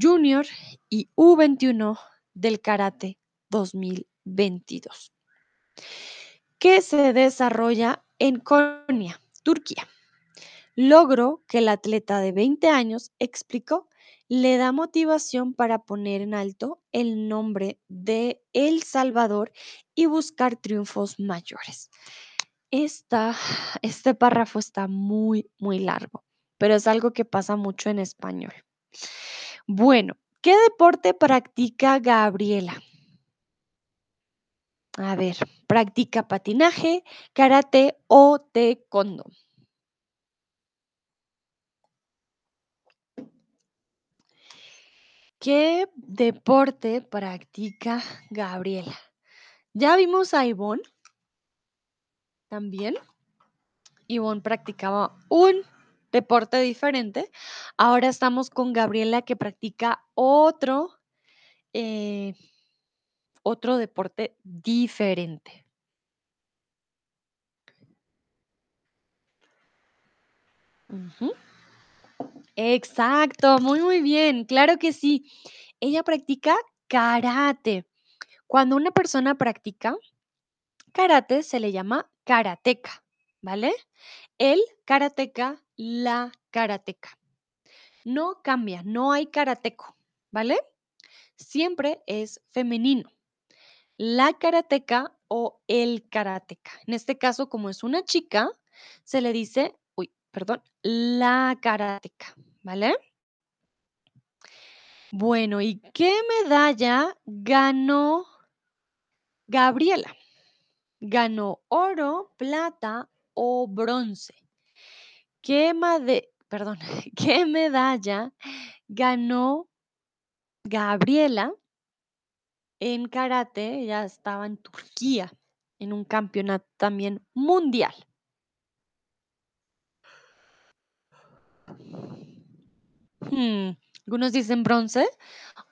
Junior y U21 del Karate 2022, que se desarrolla en Konya, Turquía. Logro que el atleta de 20 años explicó le da motivación para poner en alto el nombre de El Salvador y buscar triunfos mayores. Este párrafo está muy, muy largo, pero es algo que pasa mucho en español. Bueno, ¿Qué deporte practica Gabriela? A ver, ¿practica patinaje, karate o taekwondo? ¿Qué deporte practica Gabriela? Ya vimos a Ivonne también. Ivonne practicaba un deporte diferente. Ahora estamos con Gabriela que practica otro, eh, otro deporte diferente. Exacto, muy, muy bien, claro que sí. Ella practica karate. Cuando una persona practica karate se le llama karateka, ¿vale? El karateka, la karateka. No cambia, no hay karateco, ¿vale? Siempre es femenino. La karateka o el karateka. En este caso, como es una chica, se le dice, uy, perdón, la karateka, ¿vale? Bueno, ¿y qué medalla ganó Gabriela? ¿Ganó oro, plata o bronce? ¿Qué, perdón, ¿qué medalla ganó Gabriela en karate? Ella estaba en Turquía, en un campeonato también mundial. Hmm, Algunos dicen bronce,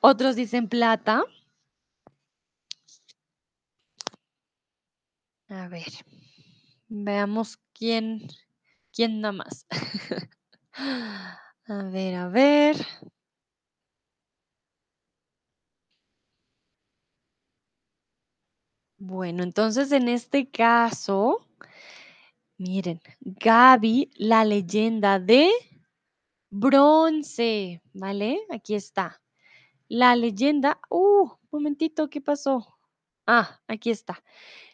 otros dicen plata. A ver, veamos quién, quién da más. A ver, a ver. Bueno, entonces en este caso, miren, Gaby, la leyenda de bronce, ¿vale? Aquí está. La leyenda, uh, momentito, ¿qué pasó? Ah, aquí está.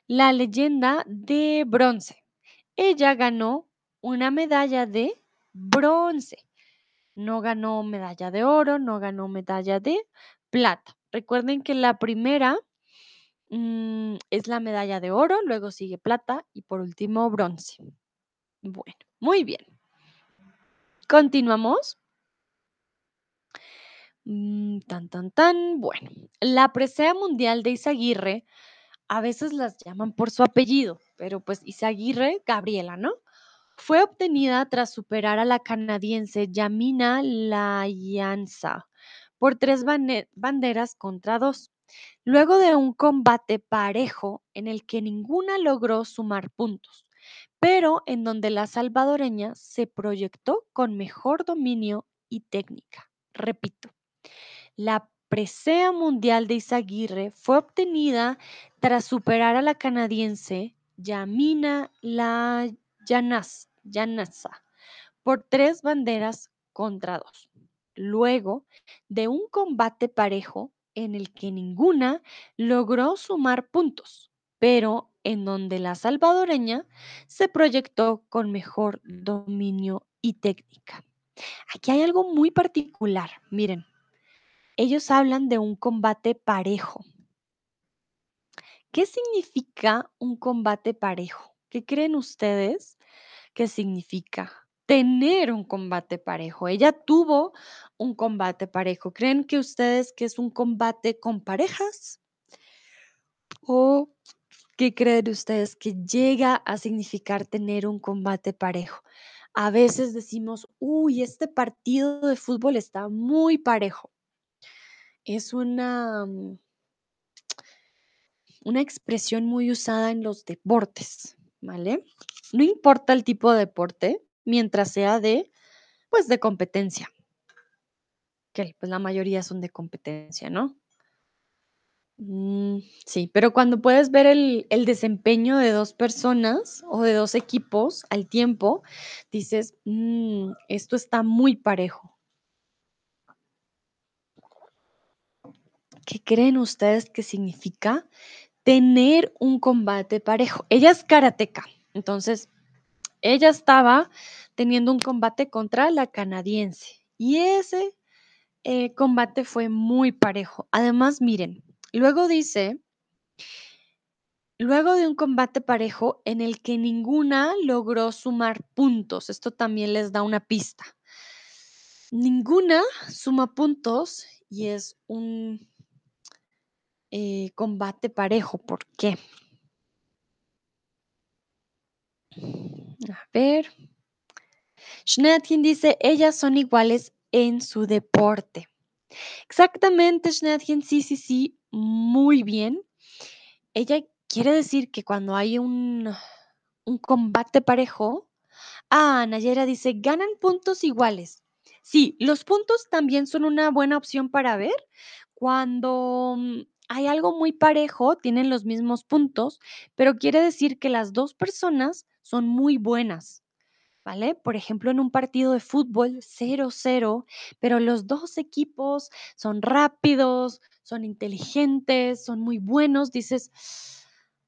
La leyenda de bronce. Ella ganó una medalla de bronce. No ganó medalla de oro, no ganó medalla de plata. Recuerden que la primera mm, es la medalla de oro, luego sigue plata y por último bronce. Bueno, muy bien. Continuamos. Mm, tan, tan, tan. Bueno, la presea mundial de Izaguirre, a veces las llaman por su apellido, pero pues Izaguirre, Gabriela, ¿no? Fue obtenida tras superar a la canadiense Yamina Layanza por tres banderas contra dos, luego de un combate parejo en el que ninguna logró sumar puntos, pero en donde la salvadoreña se proyectó con mejor dominio y técnica. Repito, la presea mundial de Izaguirre fue obtenida tras superar a la canadiense Yamina Layanaz- Por tres banderas contra dos, luego de un combate parejo en el que ninguna logró sumar puntos, pero en donde la salvadoreña se proyectó con mejor dominio y técnica. Aquí hay algo muy particular, miren. Ellos hablan de un combate parejo. ¿Qué significa un combate parejo? ¿Qué creen ustedes que significa tener un combate parejo? Ella tuvo un combate parejo. ¿Creen que ustedes que es un combate con parejas? ¿O qué creen ustedes que llega a significar tener un combate parejo? A veces decimos, uy, este partido de fútbol está muy parejo. Es una, mm, una expresión muy usada en los deportes, ¿vale? No importa el tipo de deporte, mientras sea de, pues, de competencia, que pues la mayoría son de competencia, ¿no? Mm, sí, pero cuando puedes ver el, desempeño de dos personas o de dos equipos al tiempo, dices, "Mm, esto está muy parejo. ¿Qué creen ustedes que significa tener un combate parejo? Ella es karateca, entonces ella estaba teniendo un combate contra la canadiense y ese eh, combate fue muy parejo. Además, miren, luego dice, luego de un combate parejo en el que ninguna logró sumar puntos, esto también les da una pista. Ninguna suma puntos y es un eh, combate parejo. ¿Por qué? A ver. Schneidkin dice, ellas son iguales en su deporte. Exactamente, Schneidkin, sí, sí, sí, muy bien. Ella quiere decir que cuando hay un, un combate parejo, ah, Nayera dice, ganan puntos iguales. Sí, los puntos también son una buena opción para ver. Cuando mm, hay algo muy parejo, tienen los mismos puntos, pero quiere decir que las dos personas son muy buenas. ¿vale? Por ejemplo, en un partido de fútbol 0-0, pero los dos equipos son rápidos, son inteligentes, son muy buenos, dices,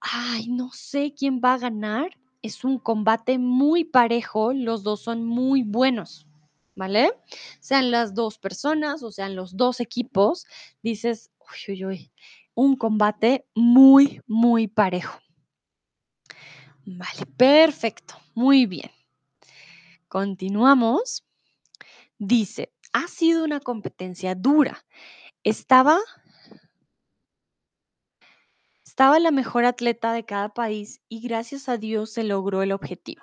ay, no sé quién va a ganar. Es un combate muy parejo, los dos son muy buenos, ¿vale? Sean las dos personas o sean los dos equipos, dices, uy, uy, uy, un combate muy, muy parejo. Vale, perfecto, muy bien. Continuamos. Dice, ha sido una competencia dura. Estaba, estaba la mejor atleta de cada país y gracias a Dios se logró el objetivo.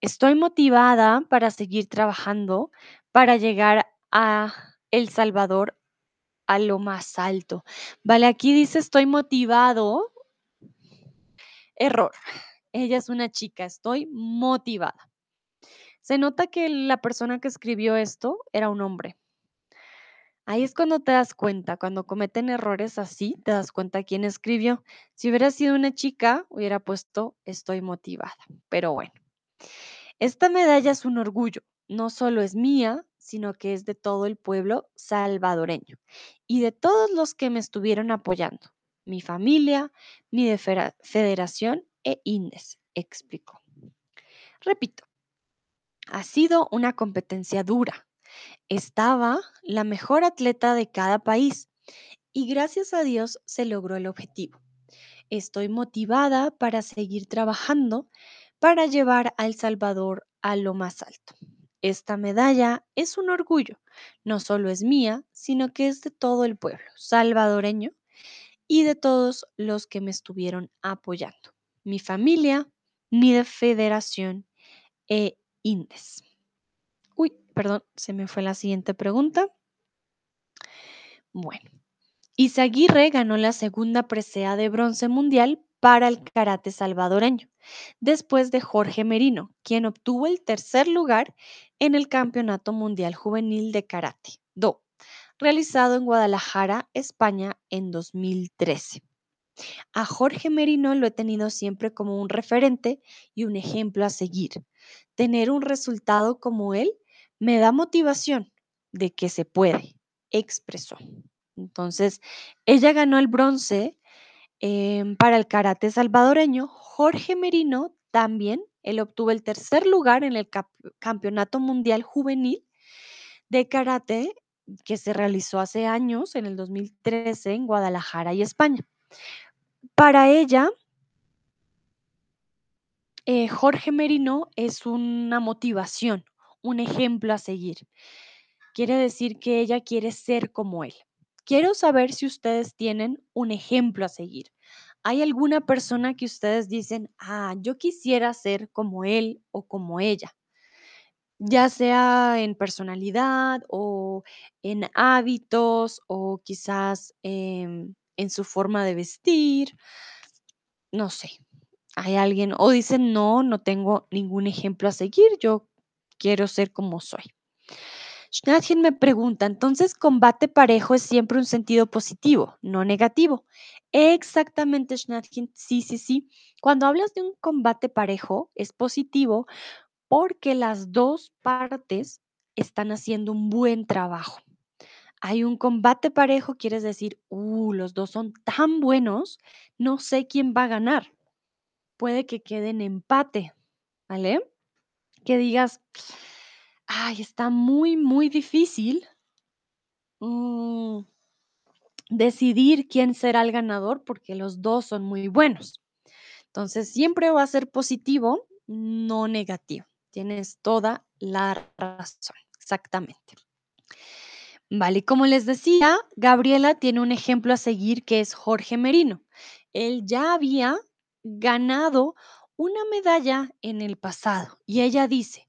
Estoy motivada para seguir trabajando para llegar a El Salvador a lo más alto. Vale, aquí dice estoy motivado. Error. Ella es una chica, estoy motivada. Se nota que la persona que escribió esto era un hombre. Ahí es cuando te das cuenta, cuando cometen errores así, te das cuenta quién escribió. Si hubiera sido una chica, hubiera puesto estoy motivada. Pero bueno, esta medalla es un orgullo. No solo es mía, sino que es de todo el pueblo salvadoreño y de todos los que me estuvieron apoyando. Mi familia, mi federación e INDES, explicó. Repito, ha sido una competencia dura. Estaba la mejor atleta de cada país y gracias a Dios se logró el objetivo. Estoy motivada para seguir trabajando para llevar a El Salvador a lo más alto. Esta medalla es un orgullo, no solo es mía, sino que es de todo el pueblo salvadoreño y de todos los que me estuvieron apoyando. Mi familia, mi de federación e INDES. Uy, perdón, se me fue la siguiente pregunta. Bueno, Isaguirre ganó la segunda presea de bronce mundial para el karate salvadoreño, después de Jorge Merino, quien obtuvo el tercer lugar en el Campeonato Mundial Juvenil de Karate, DO, realizado en Guadalajara, España, en 2013. A Jorge Merino lo he tenido siempre como un referente y un ejemplo a seguir. Tener un resultado como él me da motivación de que se puede, expresó. Entonces, ella ganó el bronce em, para el karate salvadoreño. Jorge Merino también, él obtuvo el tercer lugar en el Campeonato Mundial Juvenil de Karate que se realizó hace años, en el 2013, en Guadalajara y España. Para ella, eh, Jorge Merino es una motivación, un ejemplo a seguir. Quiere decir que ella quiere ser como él. Quiero saber si ustedes tienen un ejemplo a seguir. ¿Hay alguna persona que ustedes dicen, ah, yo quisiera ser como él o como ella? Ya sea en personalidad o en hábitos o quizás em, en su forma de vestir. No sé, hay alguien o dicen, no, no tengo ningún ejemplo a seguir, yo quiero ser como soy. Schneidgen me pregunta, entonces combate parejo es siempre un sentido positivo, no negativo. Exactamente, Schneidgen, sí, sí, sí. Cuando hablas de un combate parejo, es positivo porque las dos partes están haciendo un buen trabajo. Hay un combate parejo, quieres decir, uh, los dos son tan buenos, no sé quién va a ganar. Puede que quede en empate, ¿vale? Que digas, ay, está muy, muy difícil, mm, decidir quién será el ganador porque los dos son muy buenos. Entonces, siempre va a ser positivo, no negativo. Tienes toda la razón, exactamente. Vale, como les decía, Gabriela tiene un ejemplo a seguir que es Jorge Merino. Él ya había ganado una medalla en el pasado y ella dice,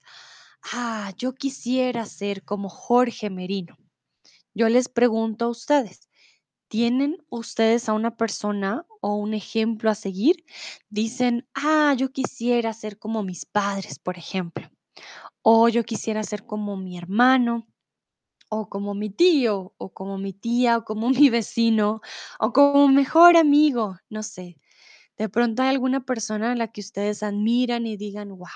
ah, yo quisiera ser como Jorge Merino. Yo les pregunto a ustedes, ¿tienen ustedes a una persona o un ejemplo a seguir? Dicen, ah, yo quisiera ser como mis padres, por ejemplo, o yo quisiera ser como mi hermano o como mi tío, o como mi tía, o como mi vecino, o como mejor amigo, no sé. De pronto hay alguna persona a la que ustedes admiran y digan, wow,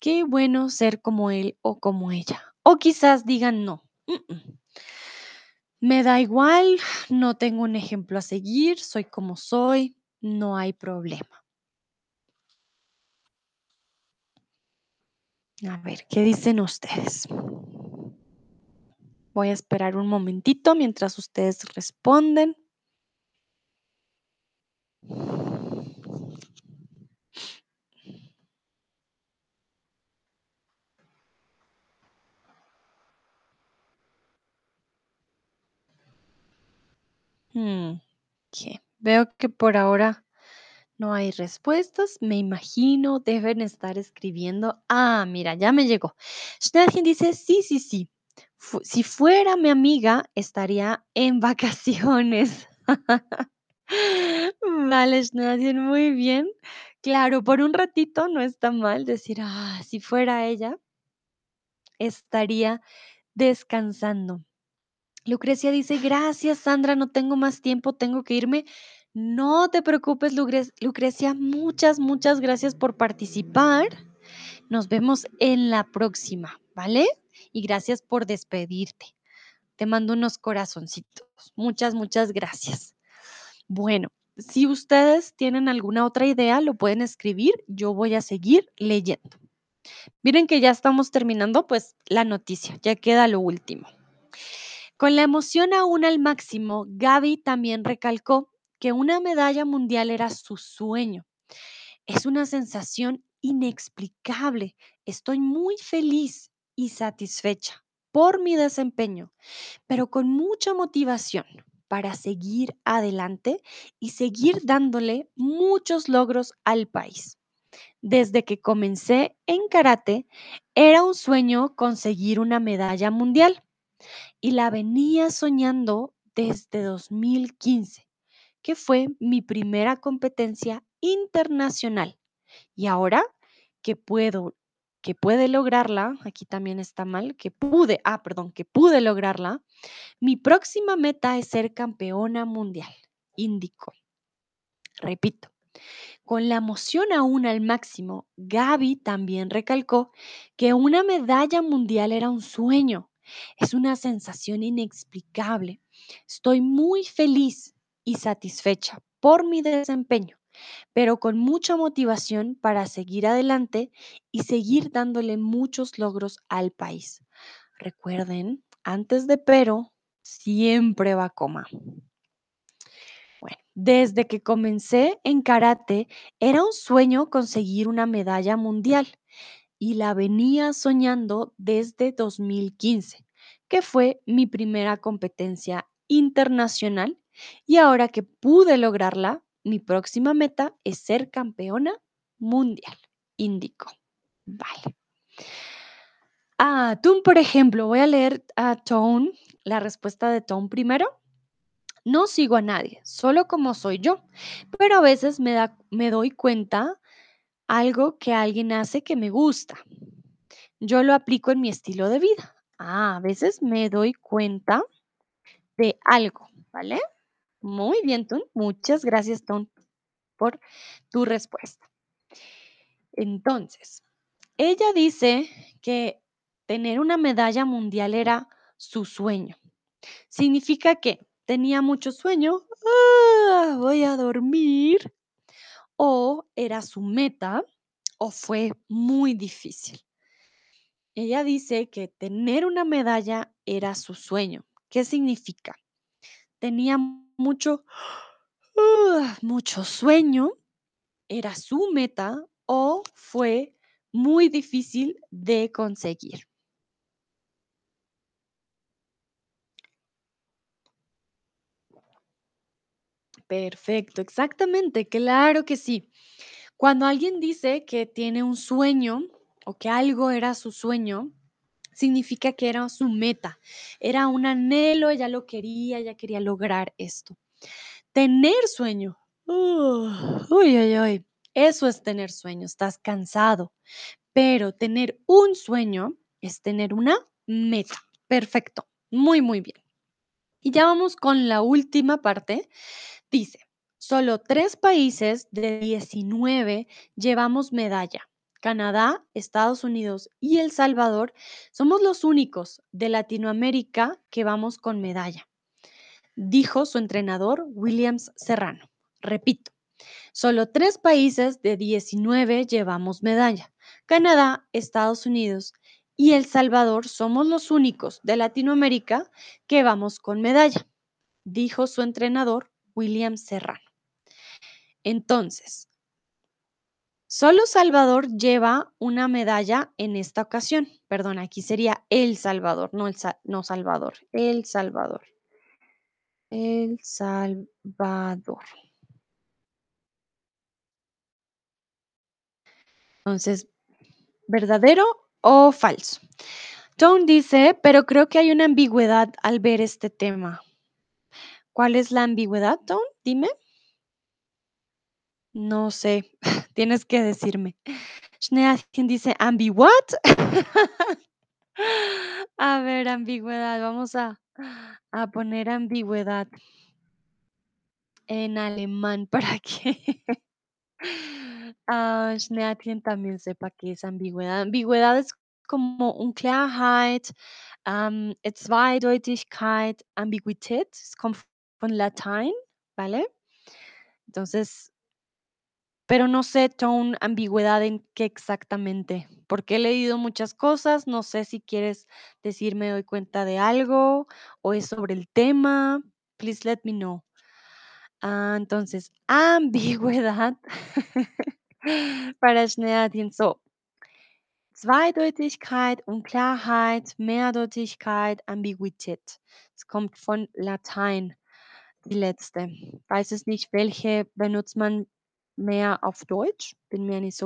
qué bueno ser como él o como ella. O quizás digan, no, me da igual, no tengo un ejemplo a seguir, soy como soy, no hay problema. A ver, ¿qué dicen ustedes? Voy a esperar un momentito mientras ustedes responden. Mm, ok. Veo que por ahora no hay respuestas. Me imagino deben estar escribiendo. Ah, mira, ya me llegó. Schnellchen dice, sí, sí, sí. Si fuera mi amiga, estaría en vacaciones. Vale, Schnellchen, muy bien. Claro, por un ratito no está mal decir, ah, si fuera ella, estaría descansando. Lucrecia dice, gracias Sandra, no tengo más tiempo, tengo que irme. No te preocupes, Lucre- Lucrecia, muchas, muchas gracias por participar. Nos vemos en la próxima, ¿vale? Y gracias por despedirte. Te mando unos corazoncitos. Muchas, muchas gracias. Bueno, si ustedes tienen alguna otra idea, lo pueden escribir. Yo voy a seguir leyendo. Miren que ya estamos terminando, pues la noticia, ya queda lo último. Con la emoción aún al máximo, Gaby también recalcó que una medalla mundial era su sueño. Es una sensación inexplicable. Estoy muy feliz y satisfecha por mi desempeño, pero con mucha motivación para seguir adelante y seguir dándole muchos logros al país. Desde que comencé en karate, era un sueño conseguir una medalla mundial y la venía soñando desde 2015, que fue mi primera competencia internacional. Y ahora que puedo, que puede lograrla, aquí también está mal, que pude, ah, perdón, que pude lograrla, mi próxima meta es ser campeona mundial, indicó. Repito, con la emoción aún al máximo, Gaby también recalcó que una medalla mundial era un sueño. Es una sensación inexplicable. Estoy muy feliz y satisfecha por mi desempeño, pero con mucha motivación para seguir adelante y seguir dándole muchos logros al país. Recuerden, antes de pero, siempre va coma. Bueno, desde que comencé en karate, era un sueño conseguir una medalla mundial y la venía soñando desde 2015, que fue mi primera competencia internacional y ahora que pude lograrla, mi próxima meta es ser campeona mundial, indicó. Vale. Ah, tú, por ejemplo, voy a leer a Tone, la respuesta de Tone primero. No sigo a nadie, solo como soy yo, pero a veces me, da, me doy cuenta algo que alguien hace que me gusta. Yo lo aplico en mi estilo de vida. Ah, a veces me doy cuenta de algo, ¿vale? Muy bien, Ton. Muchas gracias, Ton, por tu respuesta. Entonces, ella dice que tener una medalla mundial era su sueño. Significa que tenía mucho sueño, "Ah, voy a dormir, o era su meta, o fue muy difícil. Ella dice que tener una medalla era su sueño, ¿Qué significa? Tenía mucho, ¡ah!, mucho sueño, era su meta o fue muy difícil de conseguir. Perfecto, exactamente, claro que sí. Cuando alguien dice que tiene un sueño o que algo era su sueño, significa que era su meta, era un anhelo, ella lo quería, ella quería lograr esto. Tener sueño, uy, uy, eso es tener sueño, estás cansado, pero tener un sueño es tener una meta. Perfecto, muy, muy bien. Y ya vamos con la última parte. Dice, solo tres países de 19 llevamos medalla. Canadá, Estados Unidos y El Salvador somos los únicos de Latinoamérica que vamos con medalla, dijo su entrenador Williams Serrano. Repito, solo tres países de 19 llevamos medalla. Canadá, Estados Unidos y El Salvador somos los únicos de Latinoamérica que vamos con medalla, dijo su entrenador William Serrano. Entonces, solo Salvador lleva una medalla en esta ocasión. Perdón, aquí sería El Salvador, no, el no Salvador, El Salvador. El Salvador. Entonces, ¿verdadero o falso? Tone dice, pero creo que hay una ambigüedad al ver este tema. ¿Cuál es la ambigüedad, Tone? Dime. No sé, tienes que decirme. Schneachen dice, ¿ambi what? A ver, ambigüedad, vamos a, a poner ambigüedad en alemán para que ah, Schneachen también sepa qué es ambigüedad. Ambigüedad es como Unklarheit, ähm, Zweideutigkeit, Ambiguität, es kommt von Latein, ¿vale? Entonces, pero no sé, tone, ambigüedad en qué exactamente, porque he leído muchas cosas, no sé si quieres decir me doy cuenta de algo o es sobre el tema. Please let me know. Ah, entonces, ambigüedad para Schneadien. So, Zweideutigkeit, Unklarheit, Mehrdeutigkeit, Ambiguität. Es kommt von Latein, die letzte. Weiß es nicht, welche benutzt man mehr auf Deutsch? Bin mir nicht.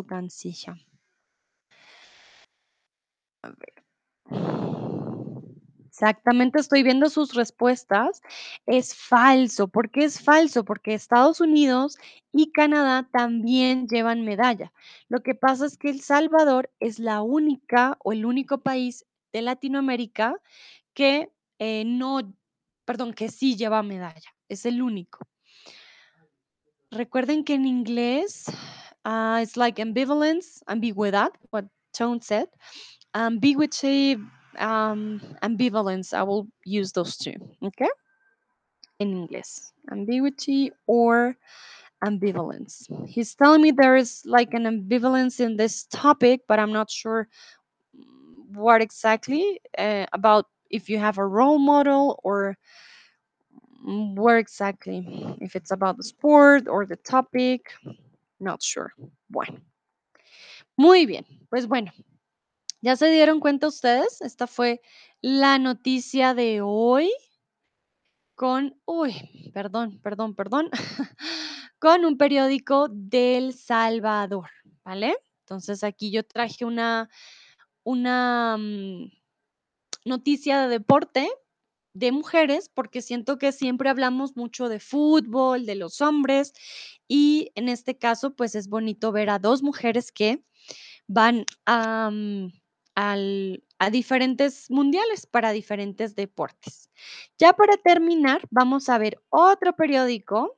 A ver. Exactamente, estoy viendo sus respuestas. Es falso. ¿Por qué es falso? Porque Estados Unidos y Canadá también llevan medalla. Lo que pasa es que El Salvador es la única o el único país de Latinoamérica que eh, no, perdón, que sí lleva medalla. Es el único. Recuerden que en inglés uh, it's like ambivalence, ambigüedad, what Tone said. Ambiguity, um, ambivalence, I will use those two, okay? In English, ambiguity or ambivalence. He's telling me there is like an ambivalence in this topic, but I'm not sure what exactly uh, about if you have a role model or where exactly, if it's about the sport or the topic, not sure. Bueno, muy bien, pues bueno, ¿ya se dieron cuenta ustedes? Esta fue la noticia de hoy con, uy, perdón, perdón, perdón, con un periódico del Salvador, ¿vale? Entonces aquí yo traje una, una mm, noticia de deporte de mujeres, porque siento que siempre hablamos mucho de fútbol, de los hombres, y en este caso, pues es bonito ver a dos mujeres que van a, mm, al- a diferentes mundiales para diferentes deportes. Ya para terminar, vamos a ver otro periódico.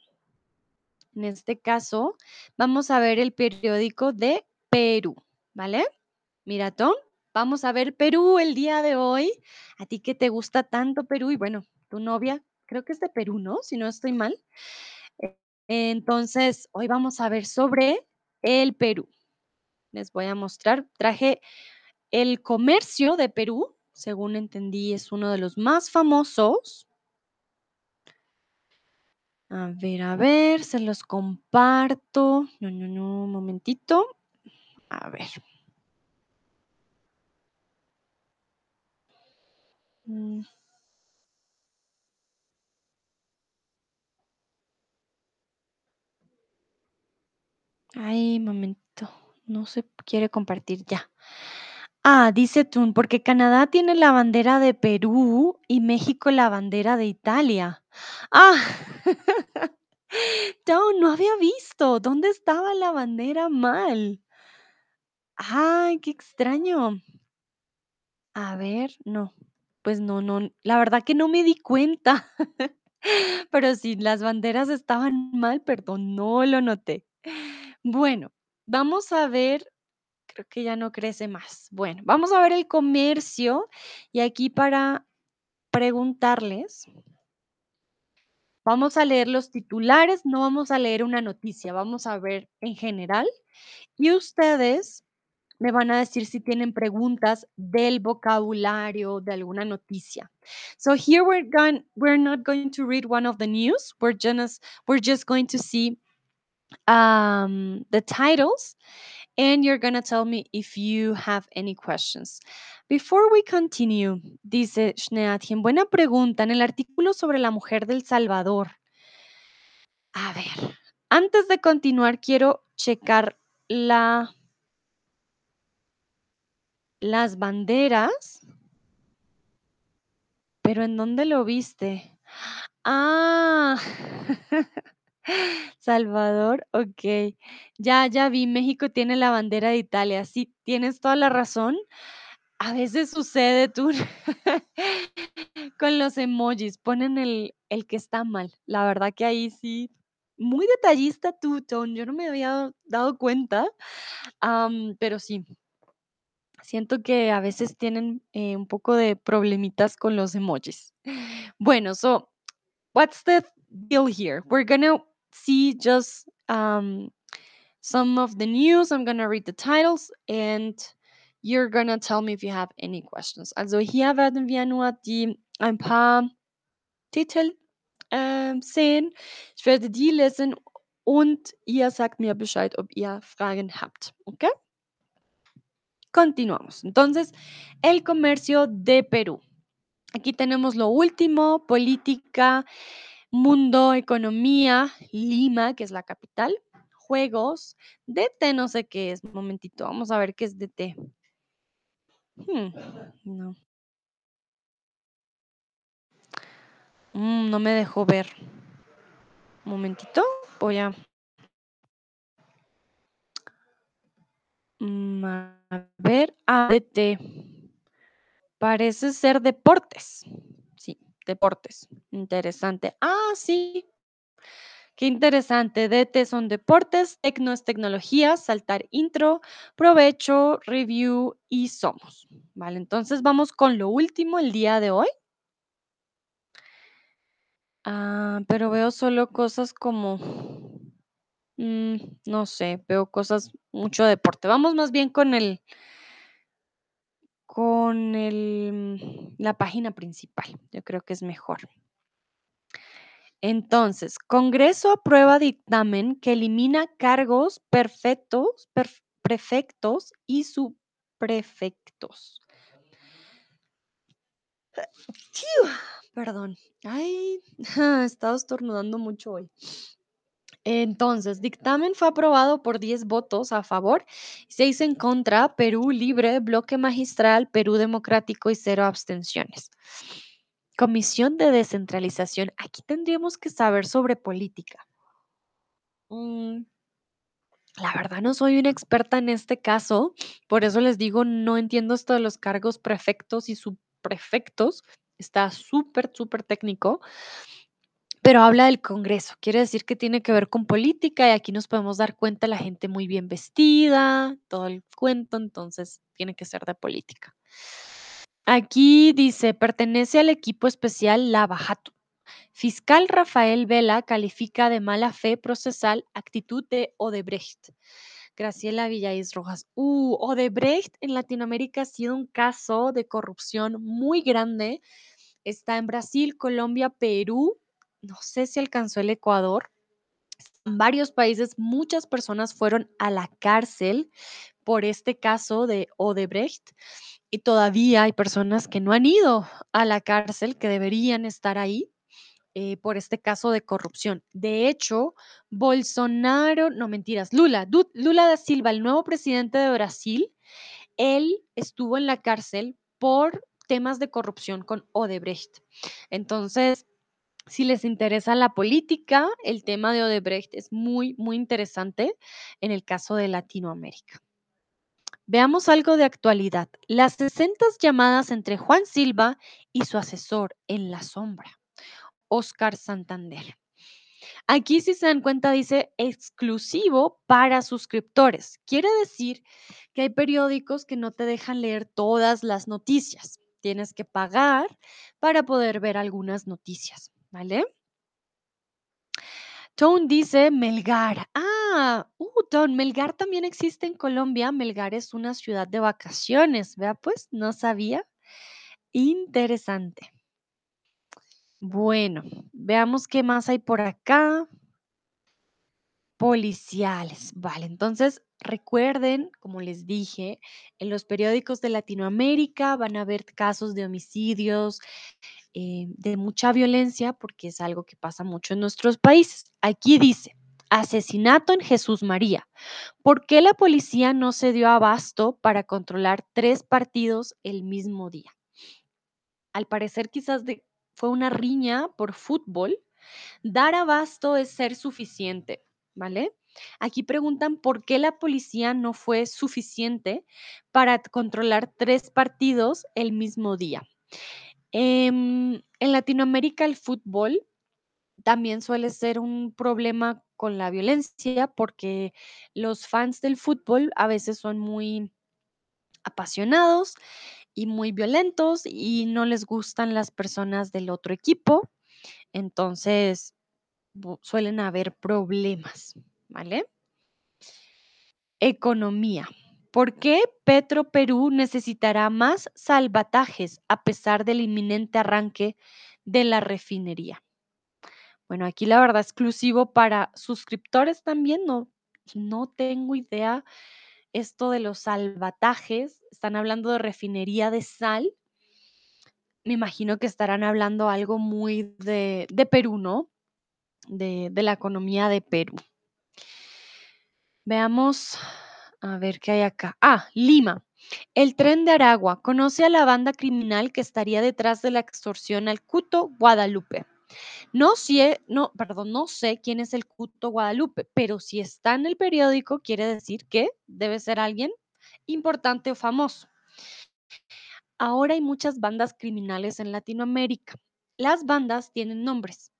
En este caso, vamos a ver el periódico de Perú, ¿vale? Mira, Tom, vamos a ver Perú el día de hoy. A ti que te gusta tanto Perú y bueno, tu novia creo que es de Perú, ¿no? Si no estoy mal. Eh, Entonces, hoy vamos a ver sobre el Perú. Les voy a mostrar, traje el comercio de Perú, según entendí, es uno de los más famosos. A ver, a ver, se los comparto. No, no, no, un momentito. A ver. Mm. Ay, momento. No se quiere compartir ya. Ah, dice Tun, porque Canadá tiene la bandera de Perú y México la bandera de Italia. Ah, no, no había visto. ¿Dónde estaba la bandera mal? Ay, qué extraño. A ver, no, pues no, no, la verdad que no me di cuenta. Pero si las banderas estaban mal, perdón, no lo noté. Bueno, vamos a ver, creo que ya no crece más. Bueno, vamos a ver el comercio y aquí para preguntarles, vamos a leer los titulares, no vamos a leer una noticia, vamos a ver en general y ustedes me van a decir si tienen preguntas del vocabulario de alguna noticia. So here we're going we're not going to read one of the news. We're just we're just going to see um, the titles and you're going to tell me if you have any questions. Before we continue, dice Schneatien, buena pregunta en el artículo sobre la mujer del Salvador. A ver, antes de continuar quiero checar la las banderas. ¿Pero en dónde lo viste? Ah, Salvador, okey. Ya, ya vi, México tiene la bandera de Italia. Sí, tienes toda la razón. A veces sucede, tú con los emojis, ponen el el que está mal. La verdad que ahí sí, muy detallista tú, Ton, yo no me había dado cuenta, pero sí. Siento que a veces tienen, eh, un poco de problemitas con los emojis. Bueno, so what's the deal here? We're gonna see just um, some of the news. I'm gonna read the titles and you're gonna tell me if you have any questions. Also hier werden wir nur die ein paar Titel ähm, sehen. Ich werde die lesen und ihr sagt mir Bescheid, ob ihr Fragen habt. Okay? Continuamos. Entonces, el comercio de Perú. Aquí tenemos lo último, política, mundo, economía, Lima, que es la capital, juegos, DT, no sé qué es. Momentito, vamos a ver qué es DT. Hmm, no. Mm, no me dejó ver. Momentito, voy a... Mm, a ver, ADT. Parece ser deportes. Sí, deportes. Interesante. Ah, sí. Qué interesante. DT son deportes, tecno es tecnología, saltar intro, provecho, review y somos. Vale, entonces vamos con lo último el día de hoy. Ah, pero veo solo cosas como, mm, no sé, veo cosas, mucho deporte. Vamos más bien con el, con el, la página principal. Yo creo que es mejor. Entonces, Congreso aprueba dictamen que elimina cargos perfectos, perf- prefectos y subprefectos. Perdón. Ay, he estado estornudando mucho hoy. Entonces, dictamen fue aprobado por 10 votos a favor, 6 en contra, Perú libre, bloque magistral, Perú democrático y cero abstenciones. Comisión de descentralización. Aquí tendríamos que saber sobre política. Mm, la verdad no soy una experta en este caso, por eso les digo, no entiendo esto de los cargos prefectos y subprefectos. Está súper, súper técnico, pero habla del Congreso. Quiere decir que tiene que ver con política y aquí nos podemos dar cuenta la gente muy bien vestida, todo el cuento, entonces tiene que ser de política. Aquí dice, pertenece al equipo especial Lava Jato. Fiscal Rafael Vela califica de mala fe procesal actitud de Odebrecht. Graciela Villáis Rojas. Uh, Odebrecht en Latinoamérica ha sido un caso de corrupción muy grande. Está en Brasil, Colombia, Perú. No sé si alcanzó el Ecuador. En varios países muchas personas fueron a la cárcel por este caso de Odebrecht y todavía hay personas que no han ido a la cárcel, que deberían estar ahí eh, por este caso de corrupción. De hecho, Bolsonaro, no mentiras, Lula, Lula da Silva, el nuevo presidente de Brasil, él estuvo en la cárcel por temas de corrupción con Odebrecht. Entonces, si les interesa la política, el tema de Odebrecht es muy, muy interesante en el caso de Latinoamérica. Veamos algo de actualidad. Las 60 llamadas entre Juan Silva y su asesor en la sombra, Oscar Santander. Aquí, si se dan cuenta, dice exclusivo para suscriptores. Quiere decir que hay periódicos que no te dejan leer todas las noticias. Tienes que pagar para poder ver algunas noticias, ¿vale? Tone dice Melgar. Ah, uh, Tone, Melgar también existe en Colombia. Melgar es una ciudad de vacaciones. Vea, pues, no sabía. Interesante. Bueno, veamos qué más hay por acá. Policiales. Vale, entonces recuerden, como les dije, en los periódicos de Latinoamérica van a haber casos de homicidios, eh, de mucha violencia, porque es algo que pasa mucho en nuestros países. Aquí dice, asesinato en Jesús María. ¿Por qué la policía no se dio abasto para controlar tres partidos el mismo día? Al parecer quizás fue una riña por fútbol. Dar abasto es ser suficiente, ¿vale? Aquí preguntan por qué la policía no fue suficiente para controlar tres partidos el mismo día. Em, en Latinoamérica el fútbol también suele ser un problema con la violencia porque los fans del fútbol a veces son muy apasionados y muy violentos y no les gustan las personas del otro equipo, entonces suelen haber problemas, ¿vale? Economía. ¿Por qué Petro Perú necesitará más salvatajes a pesar del inminente arranque de la refinería? Bueno, aquí la verdad exclusivo para suscriptores también, no, no tengo idea esto de los salvatajes. Están hablando de refinería de sal. Me imagino que estarán hablando algo muy de, de Perú, ¿no? De, la economía de Perú. Veamos, a ver qué hay acá. Ah, Lima. El tren de Aragua conoce a la banda criminal que estaría detrás de la extorsión al Cuto Guadalupe. No sé, no, perdón, no sé quién es el Cuto Guadalupe, pero si está en el periódico, quiere decir que debe ser alguien importante o famoso. Ahora hay muchas bandas criminales en Latinoamérica. Las bandas tienen nombres.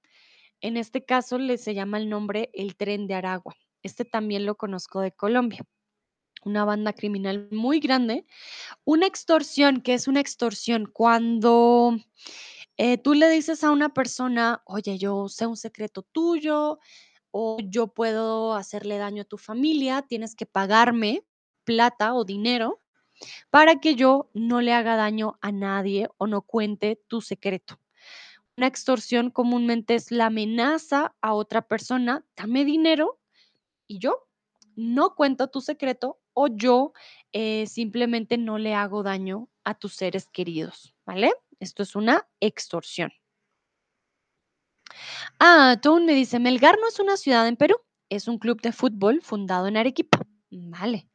En este caso le se llama el nombre el Tren de Aragua. Este también lo conozco de Colombia. Una banda criminal muy grande. Una extorsión, ¿qué es una extorsión? Cuando eh, tú le dices a una persona, oye, yo sé un secreto tuyo o yo puedo hacerle daño a tu familia, tienes que pagarme plata o dinero para que yo no le haga daño a nadie o no cuente tu secreto. Una extorsión comúnmente es la amenaza a otra persona, dame dinero y yo no cuento tu secreto o yo eh, simplemente no le hago daño a tus seres queridos, ¿vale? Esto es una extorsión. Ah, Tone me dice, Melgar no es una ciudad en Perú, es un club de fútbol fundado en Arequipa. Vale.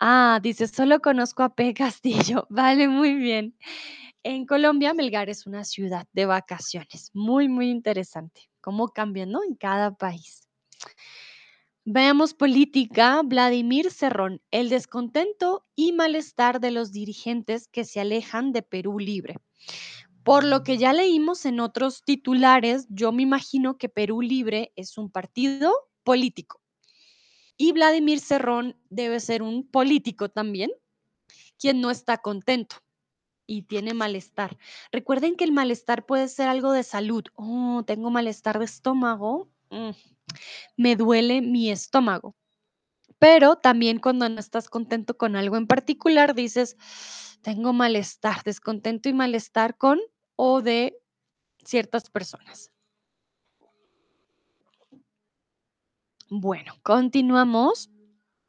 Ah, dice, solo conozco a P. Castillo. Vale, muy bien. En Colombia, Melgar es una ciudad de vacaciones. Muy, muy interesante. Cómo cambian, ¿no? En cada país. Veamos política. Vladimir Cerrón. El descontento y malestar de los dirigentes que se alejan de Perú Libre. Por lo que ya leímos en otros titulares, yo me imagino que Perú Libre es un partido político. Y Vladimir Cerrón debe ser un político también, quien no está contento y tiene malestar. Recuerden que el malestar puede ser algo de salud. Oh, tengo malestar de estómago. mm, me duele mi estómago. pero también cuando no estás contento con algo en particular, dices, tengo malestar, descontento y malestar con o de ciertas personas. Bueno, continuamos.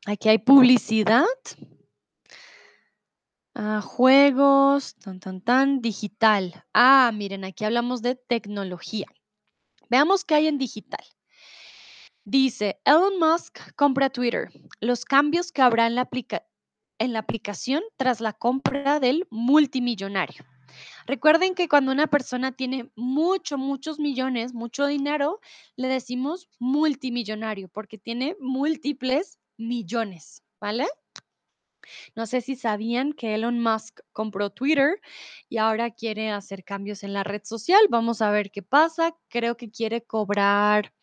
Aquí hay publicidad. Ah, juegos, tan, tan, tan, digital. Ah, miren, aquí hablamos de tecnología. Veamos qué hay en digital. Dice, Elon Musk compra Twitter. Los cambios que habrá en la, en la aplicación tras la compra del multimillonario. Recuerden que cuando una persona tiene mucho, muchos millones, mucho dinero, le decimos multimillonario porque tiene múltiples millones, ¿vale? No sé si sabían que Elon Musk compró Twitter y ahora quiere hacer cambios en la red social. Vamos a ver qué pasa. Creo que quiere cobrar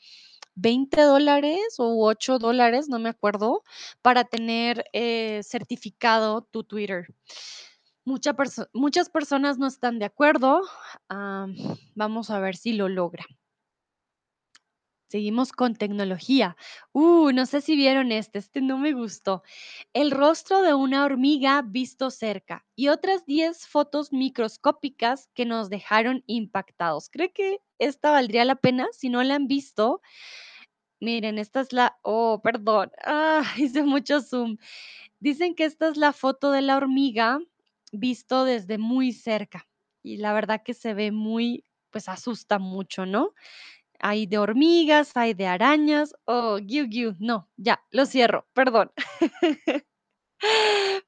20 dólares o 8 dólares, no me acuerdo, para tener eh, certificado tu Twitter. muchas personas no están de acuerdo. vamos a ver si lo logra. Seguimos con tecnología. Uh, no sé si vieron este, este no me gustó. El rostro de una hormiga visto cerca y otras 10 fotos microscópicas que nos dejaron impactados. Creo que esta valdría la pena si no la han visto. Miren, esta es la, oh, perdón, ah, hice mucho zoom. Dicen que esta es la foto de la hormiga visto desde muy cerca y la verdad que se ve muy, pues asusta mucho, ¿no? Hay de hormigas, hay de arañas. Oh, giu, giu. No, ya, lo cierro. Perdón.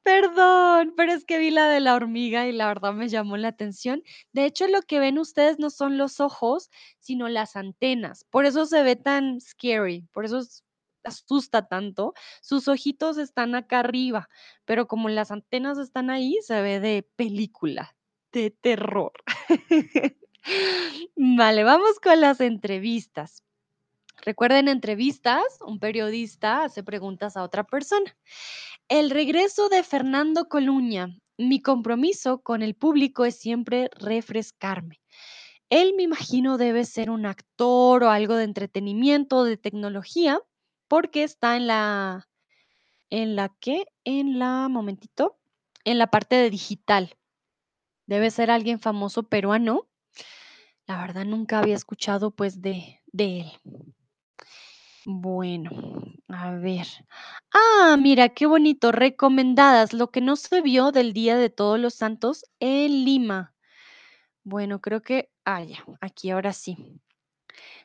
Perdón, pero es que vi la de la hormiga y la verdad me llamó la atención. De hecho, lo que ven ustedes no son los ojos, sino las antenas. Por eso se ve tan scary, por eso asusta tanto. Sus ojitos están acá arriba, pero como las antenas están ahí, se ve de película, de terror. Vale, vamos con las entrevistas. Recuerden entrevistas, un periodista hace preguntas a otra persona. El regreso de Fernando Coluña. Mi compromiso con el público es siempre refrescarme. Él me imagino debe ser un actor o algo de entretenimiento, de tecnología, porque está en la, en la que, en la, momentito, en la parte de digital. Debe ser alguien famoso peruano la verdad nunca había escuchado pues de, de él. Bueno, a ver. Ah, mira, qué bonito. Recomendadas, lo que no se vio del Día de Todos los Santos en Lima. Bueno, creo que, ah, ya, aquí ahora sí.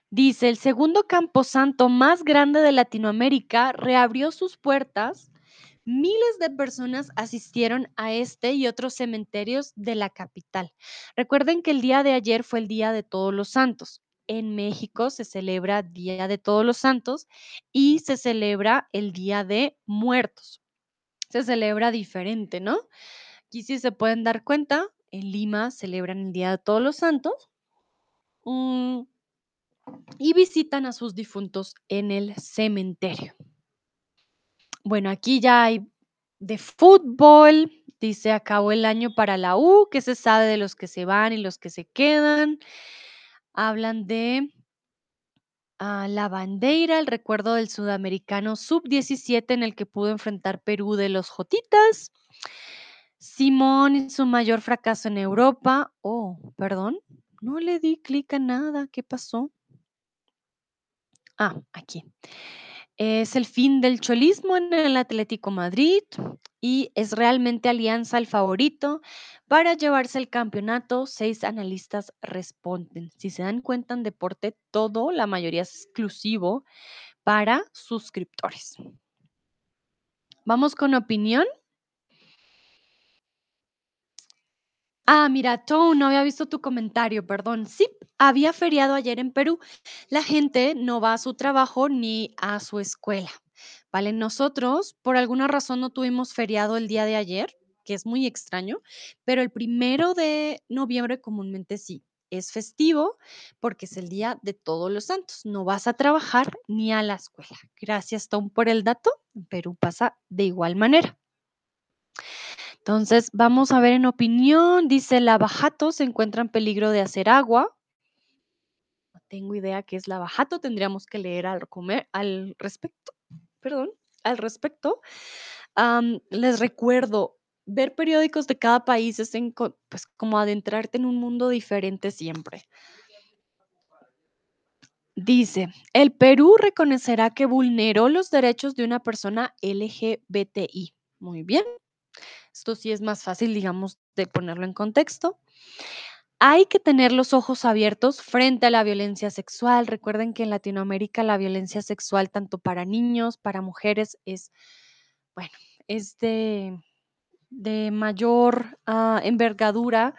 Dice, el segundo camposanto más grande de Latinoamérica reabrió sus puertas Miles de personas asistieron a este y otros cementerios de la capital. Recuerden que el día de ayer fue el Día de Todos los Santos. En México se celebra Día de Todos los Santos y se celebra el Día de Muertos. Se celebra diferente, ¿no? Aquí sí se pueden dar cuenta, en Lima celebran el Día de Todos los Santos mm, y visitan a sus difuntos en el cementerio. Bueno, aquí ya hay de fútbol, dice, acabó el año para la U, ¿qué se sabe de los que se van y los que se quedan? Hablan de ah, la bandera, el recuerdo del sudamericano sub-17 en el que pudo enfrentar Perú de los Jotitas. Simón y su mayor fracaso en Europa. Oh, perdón, no le di clic a nada, ¿qué pasó? Ah, aquí. Es el fin del cholismo en el Atlético Madrid y es realmente Alianza el favorito para llevarse el campeonato. Seis analistas responden. Si se dan cuenta en deporte, todo, la mayoría es exclusivo para suscriptores. Vamos con opinión. Ah, mira, Tone, no había visto tu comentario, perdón. Sí, había feriado ayer en Perú. La gente no va a su trabajo ni a su escuela. ¿Vale? Nosotros, por alguna razón, no tuvimos feriado el día de ayer, que es muy extraño, pero el primero de noviembre comúnmente sí. Es festivo porque es el día de todos los santos. No vas a trabajar ni a la escuela. Gracias, Tom, por el dato. Perú pasa de igual manera. Entonces, vamos a ver en opinión, dice lavajato se encuentra en peligro de hacer agua. No tengo idea qué es lavajato, tendríamos que leer al, comer, al respecto. Perdón. al respecto. Les recuerdo, ver periódicos de cada país es en pues, como adentrarte en un mundo diferente siempre. Dice, el Perú reconocerá que vulneró los derechos de una persona LGBTI. Muy bien. Esto sí es más fácil, digamos, de ponerlo en contexto. Hay que tener los ojos abiertos frente a la violencia sexual. Recuerden que en Latinoamérica la violencia sexual, tanto para niños, para mujeres, es, bueno, es de, de mayor ah, envergadura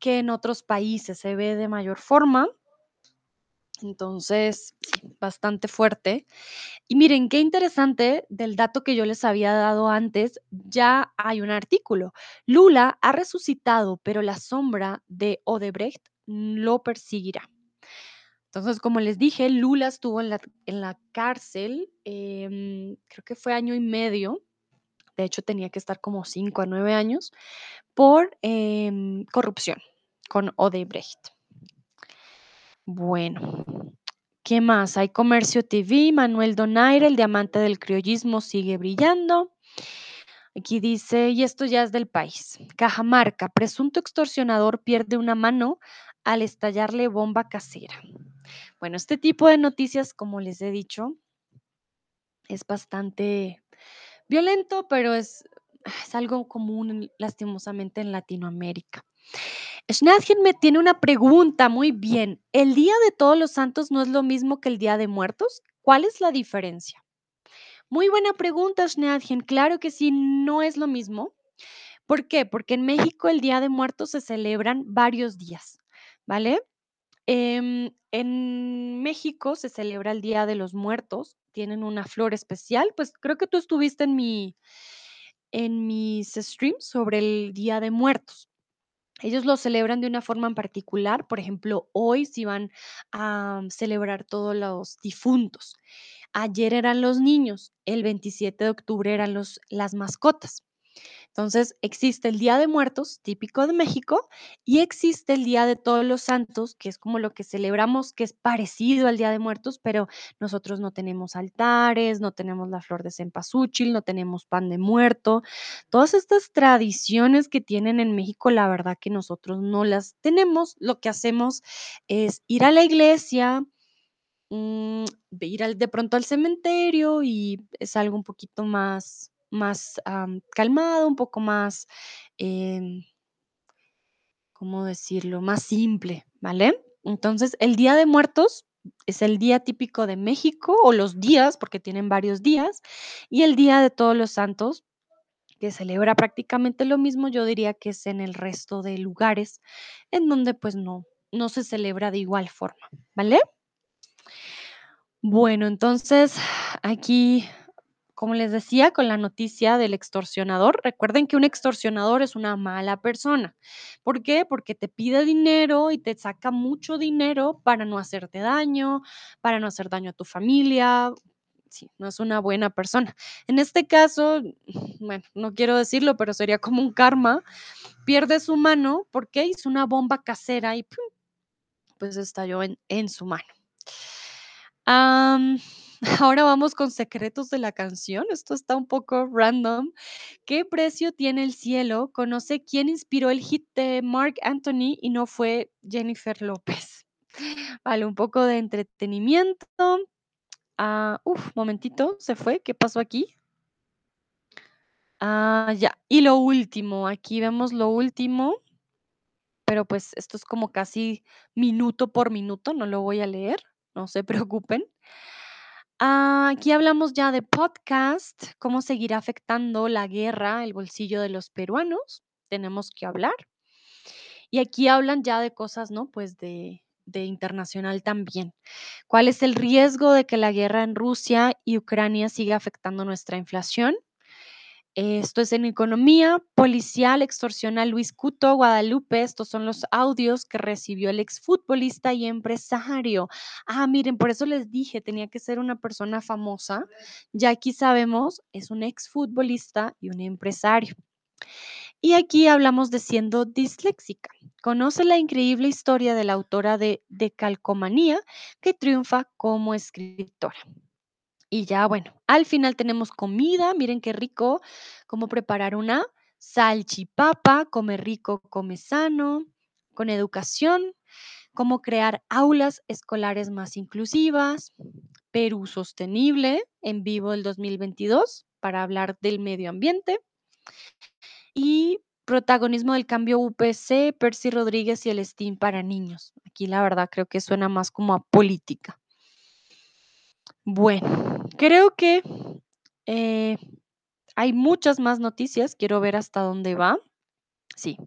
que en otros países, se ve de mayor forma. Entonces, bastante fuerte. Y miren, qué interesante del dato que yo les había dado antes, ya hay un artículo. Lula ha resucitado, pero la sombra de Odebrecht lo perseguirá. Entonces, como les dije, Lula estuvo en la, cárcel, em, creo que fue año y medio, de hecho tenía que estar como cinco a nueve años, por em, corrupción con Odebrecht. Bueno, ¿qué más? Hay Comercio TV, Manuel Donaire, el diamante del criollismo sigue brillando. Aquí dice, y esto ya es del país. Cajamarca, presunto extorsionador pierde una mano al estallarle bomba casera. Bueno, este tipo de noticias, como les he dicho, es bastante violento, pero es, es algo común lastimosamente en Latinoamérica. Schnadgen me tiene una pregunta, muy bien. ¿El Día de Todos los Santos no es lo mismo que el Día de Muertos? ¿Cuál es la diferencia? Muy buena pregunta, Schnadgen. Claro que sí, no es lo mismo. ¿Por qué? Porque en México el Día de Muertos se celebran varios días, ¿vale? Em, en México se celebra el Día de los Muertos, tienen una flor especial, pues creo que tú estuviste en mi en mis streams sobre el Día de Muertos. Ellos lo celebran de una forma en particular, por ejemplo, hoy sí van a celebrar todos los difuntos. Ayer eran los niños, el 27 de octubre eran los, las mascotas. Entonces, existe el Día de Muertos, típico de México, y existe el Día de Todos los Santos, que es como lo que celebramos, que es parecido al Día de Muertos, pero nosotros no tenemos altares, no tenemos la flor de cempasúchil, no tenemos pan de muerto. Todas estas tradiciones que tienen en México, la verdad que nosotros no las tenemos. Lo que hacemos es ir a la iglesia, mm, ir de pronto al cementerio y es algo un poquito más más, calmado, un poco más, em, ¿cómo decirlo? Más simple, ¿vale? Entonces, el Día de Muertos es el día típico de México, o los días, porque tienen varios días, y el Día de Todos los Santos, que celebra prácticamente lo mismo, yo diría que es en el resto de lugares en donde, pues, no no se celebra de igual forma, ¿vale? Bueno, entonces, aquí como les decía, con la noticia del extorsionador, recuerden que un extorsionador es una mala persona. ¿Por qué? Porque te pide dinero y te saca mucho dinero para no hacerte daño, para no hacer daño a tu familia. Sí, no es una buena persona. En este caso, bueno, no quiero decirlo, pero sería como un karma. Pierde su mano porque hizo una bomba casera y pues estalló en, en su mano. Ahora vamos con secretos de la canción. Esto está un poco random. ¿Qué precio tiene el cielo? Conoce quién inspiró el hit de Mark Anthony y no fue Jennifer López. Vale, un poco de entretenimiento. Ah, uf, momentito, se fue. ¿Qué pasó aquí? Ah, ya. Y lo último, aquí vemos lo último, pero pues esto es como casi minuto por minuto, no lo voy a leer, no se preocupen. Ah, aquí hablamos ya de podcast, cómo seguirá afectando la guerra el bolsillo de los peruanos. Tenemos que hablar. Y aquí hablan ya de cosas, ¿no? Pues de, de internacional también. ¿Cuál es el riesgo de que la guerra en Rusia y Ucrania siga afectando nuestra inflación? Esto es en economía, policial, extorsiona a Luis Cuto, Guadalupe. Estos son los audios que recibió el exfutbolista y empresario. Ah, miren, por eso les dije, tenía que ser una persona famosa. Ya aquí sabemos, es un exfutbolista y un empresario. Y aquí hablamos de siendo disléxica. Conoce la increíble historia de la autora de, de Calcomanía que triunfa como escritora. Y ya, bueno, al final tenemos comida, miren qué rico, cómo preparar una salchipapa, come rico, come sano, con educación, cómo crear aulas escolares más inclusivas, Perú sostenible en vivo del 2022 para hablar del medio ambiente y protagonismo del cambio UPC, Percy Rodríguez y el STEAM para niños. Aquí la verdad creo que suena más como a política. Bueno, creo que eh, hay muchas más noticias. Quiero ver hasta dónde va. Sí,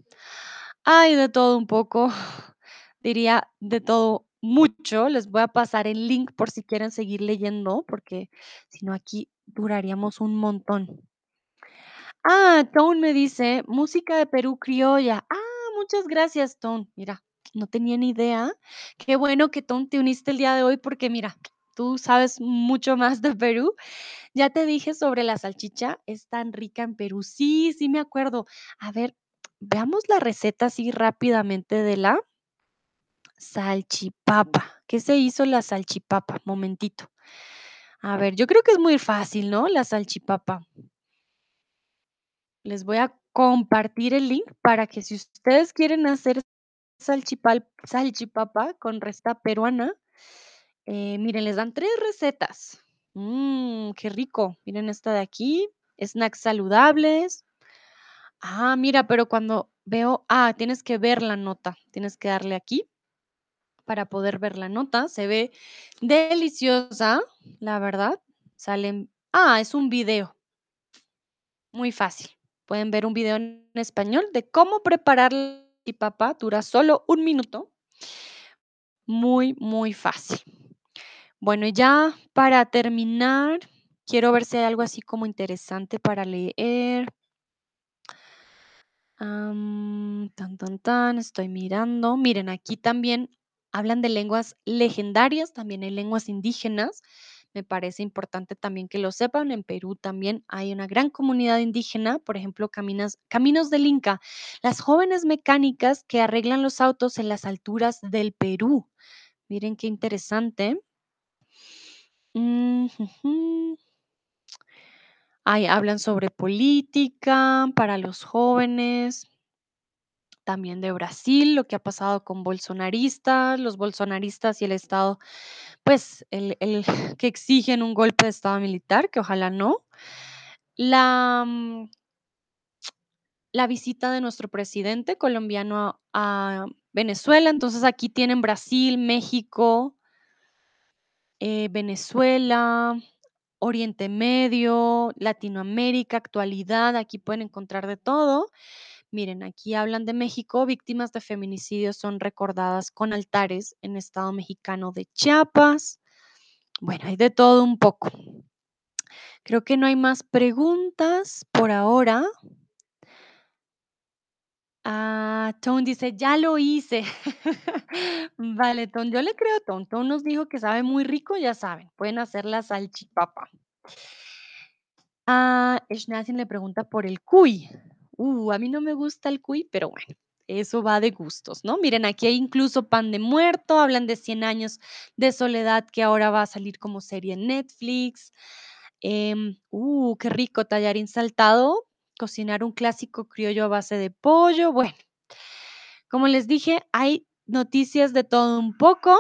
hay de todo un poco. Diría de todo mucho. Les voy a pasar el link por si quieren seguir leyendo, porque si no aquí duraríamos un montón. Ah, Tone me dice, música de Perú criolla. Ah, muchas gracias, Tone. Mira, no tenía ni idea. Qué bueno que Tone te uniste el día de hoy porque mira, tú sabes mucho más de Perú. Ya te dije sobre la salchicha, es tan rica en Perú. Sí, sí me acuerdo. A ver, veamos la receta así rápidamente de la salchipapa. ¿Qué se hizo la salchipapa? Momentito. A ver, yo creo que es muy fácil, ¿no? La salchipapa. Les voy a compartir el link para que si ustedes quieren hacer salchipal salchipapa con receta peruana, eh, miren, les dan 3 recetas. Mm, qué rico. Miren esta de aquí, snacks saludables. Ah, mira, pero cuando veo ah, tienes que ver la nota, tienes que darle aquí para poder ver la nota. Se ve deliciosa, la verdad. Salen ah, es un video. Muy fácil. Pueden ver un video en español de cómo preparar la salchipapa, dura solo un minuto. Muy, muy fácil. Bueno, ya para terminar, quiero ver si hay algo así como interesante para leer. Tan, tan, tan, estoy mirando. Miren, aquí también hablan de lenguas legendarias, también hay lenguas indígenas. Me parece importante también que lo sepan. En Perú también hay una gran comunidad indígena, por ejemplo, caminas- Caminos del Inca, las jóvenes mecánicas que arreglan los autos en las alturas del Perú. Miren qué interesante. Mm. Ahí hablan sobre política para los jóvenes, también de Brasil, lo que ha pasado con bolsonaristas, los bolsonaristas y el Estado, pues el, el que exigen un golpe de Estado militar, que ojalá no. La, mm, la visita de nuestro presidente colombiano a Venezuela, entonces aquí tienen Brasil, México, eh, Venezuela, Oriente Medio, Latinoamérica, actualidad, aquí pueden encontrar de todo. Miren, aquí hablan de México, víctimas de feminicidio son recordadas con altares en Estado mexicano de Chiapas. Bueno, hay de todo un poco. Creo que no hay más preguntas por ahora. Ah, Tone dice, ya lo hice. Vale, Tone, yo le creo a Tone. Tone nos dijo que sabe muy rico, ya saben, pueden hacer la salchipapa. Ah, Schnazin le pregunta por el cuy. Uh, a mí no me gusta el cuy, pero bueno, eso va de gustos, ¿no? Miren, aquí hay incluso pan de muerto, hablan de 100 años de soledad que ahora va a salir como serie en Netflix. Em, uh, qué rico, tallarín saltado, cocinar un clásico criollo a base de pollo. Bueno, como les dije, hay noticias de todo un poco.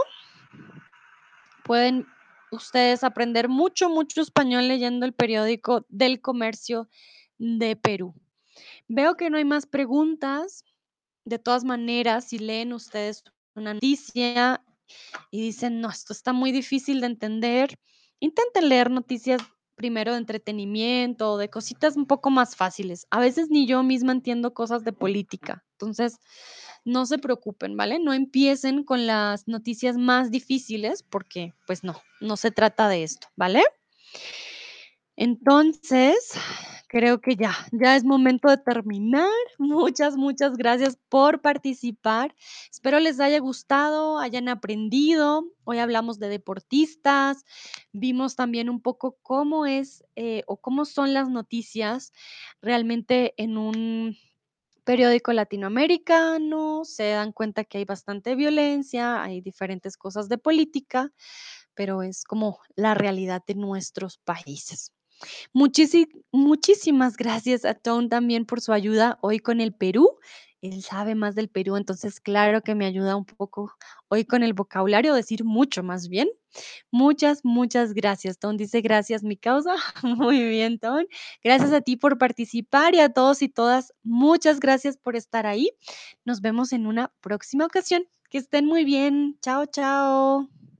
Pueden ustedes aprender mucho, mucho español leyendo el periódico del comercio de Perú. Veo que no hay más preguntas. De todas maneras, si leen ustedes una noticia y dicen, no, esto está muy difícil de entender, intenten leer noticias primero de entretenimiento de cositas un poco más fáciles. A veces ni yo misma entiendo cosas de política. Entonces, no se preocupen, ¿vale? No empiecen con las noticias más difíciles porque, pues no, no se trata de esto, ¿vale? Entonces, creo que ya, ya es momento de terminar. Muchas, muchas gracias por participar. Espero les haya gustado, hayan aprendido. Hoy hablamos de deportistas, vimos también un poco cómo es eh, o cómo son las noticias realmente en un periódico latinoamericano. Se dan cuenta que hay bastante violencia, hay diferentes cosas de política, pero es como la realidad de nuestros países. Muchísi muchísimas gracias a Tom también por su ayuda hoy con el Perú. Él sabe más del Perú, entonces claro que me ayuda un poco hoy con el vocabulario, decir mucho más bien. Muchas, muchas gracias. Tom dice: "Gracias, mi causa". Muy bien, Tom. Gracias a ti por participar y a todos y todas, muchas gracias por estar ahí. Nos vemos en una próxima ocasión. Que estén muy bien. Chao, chao.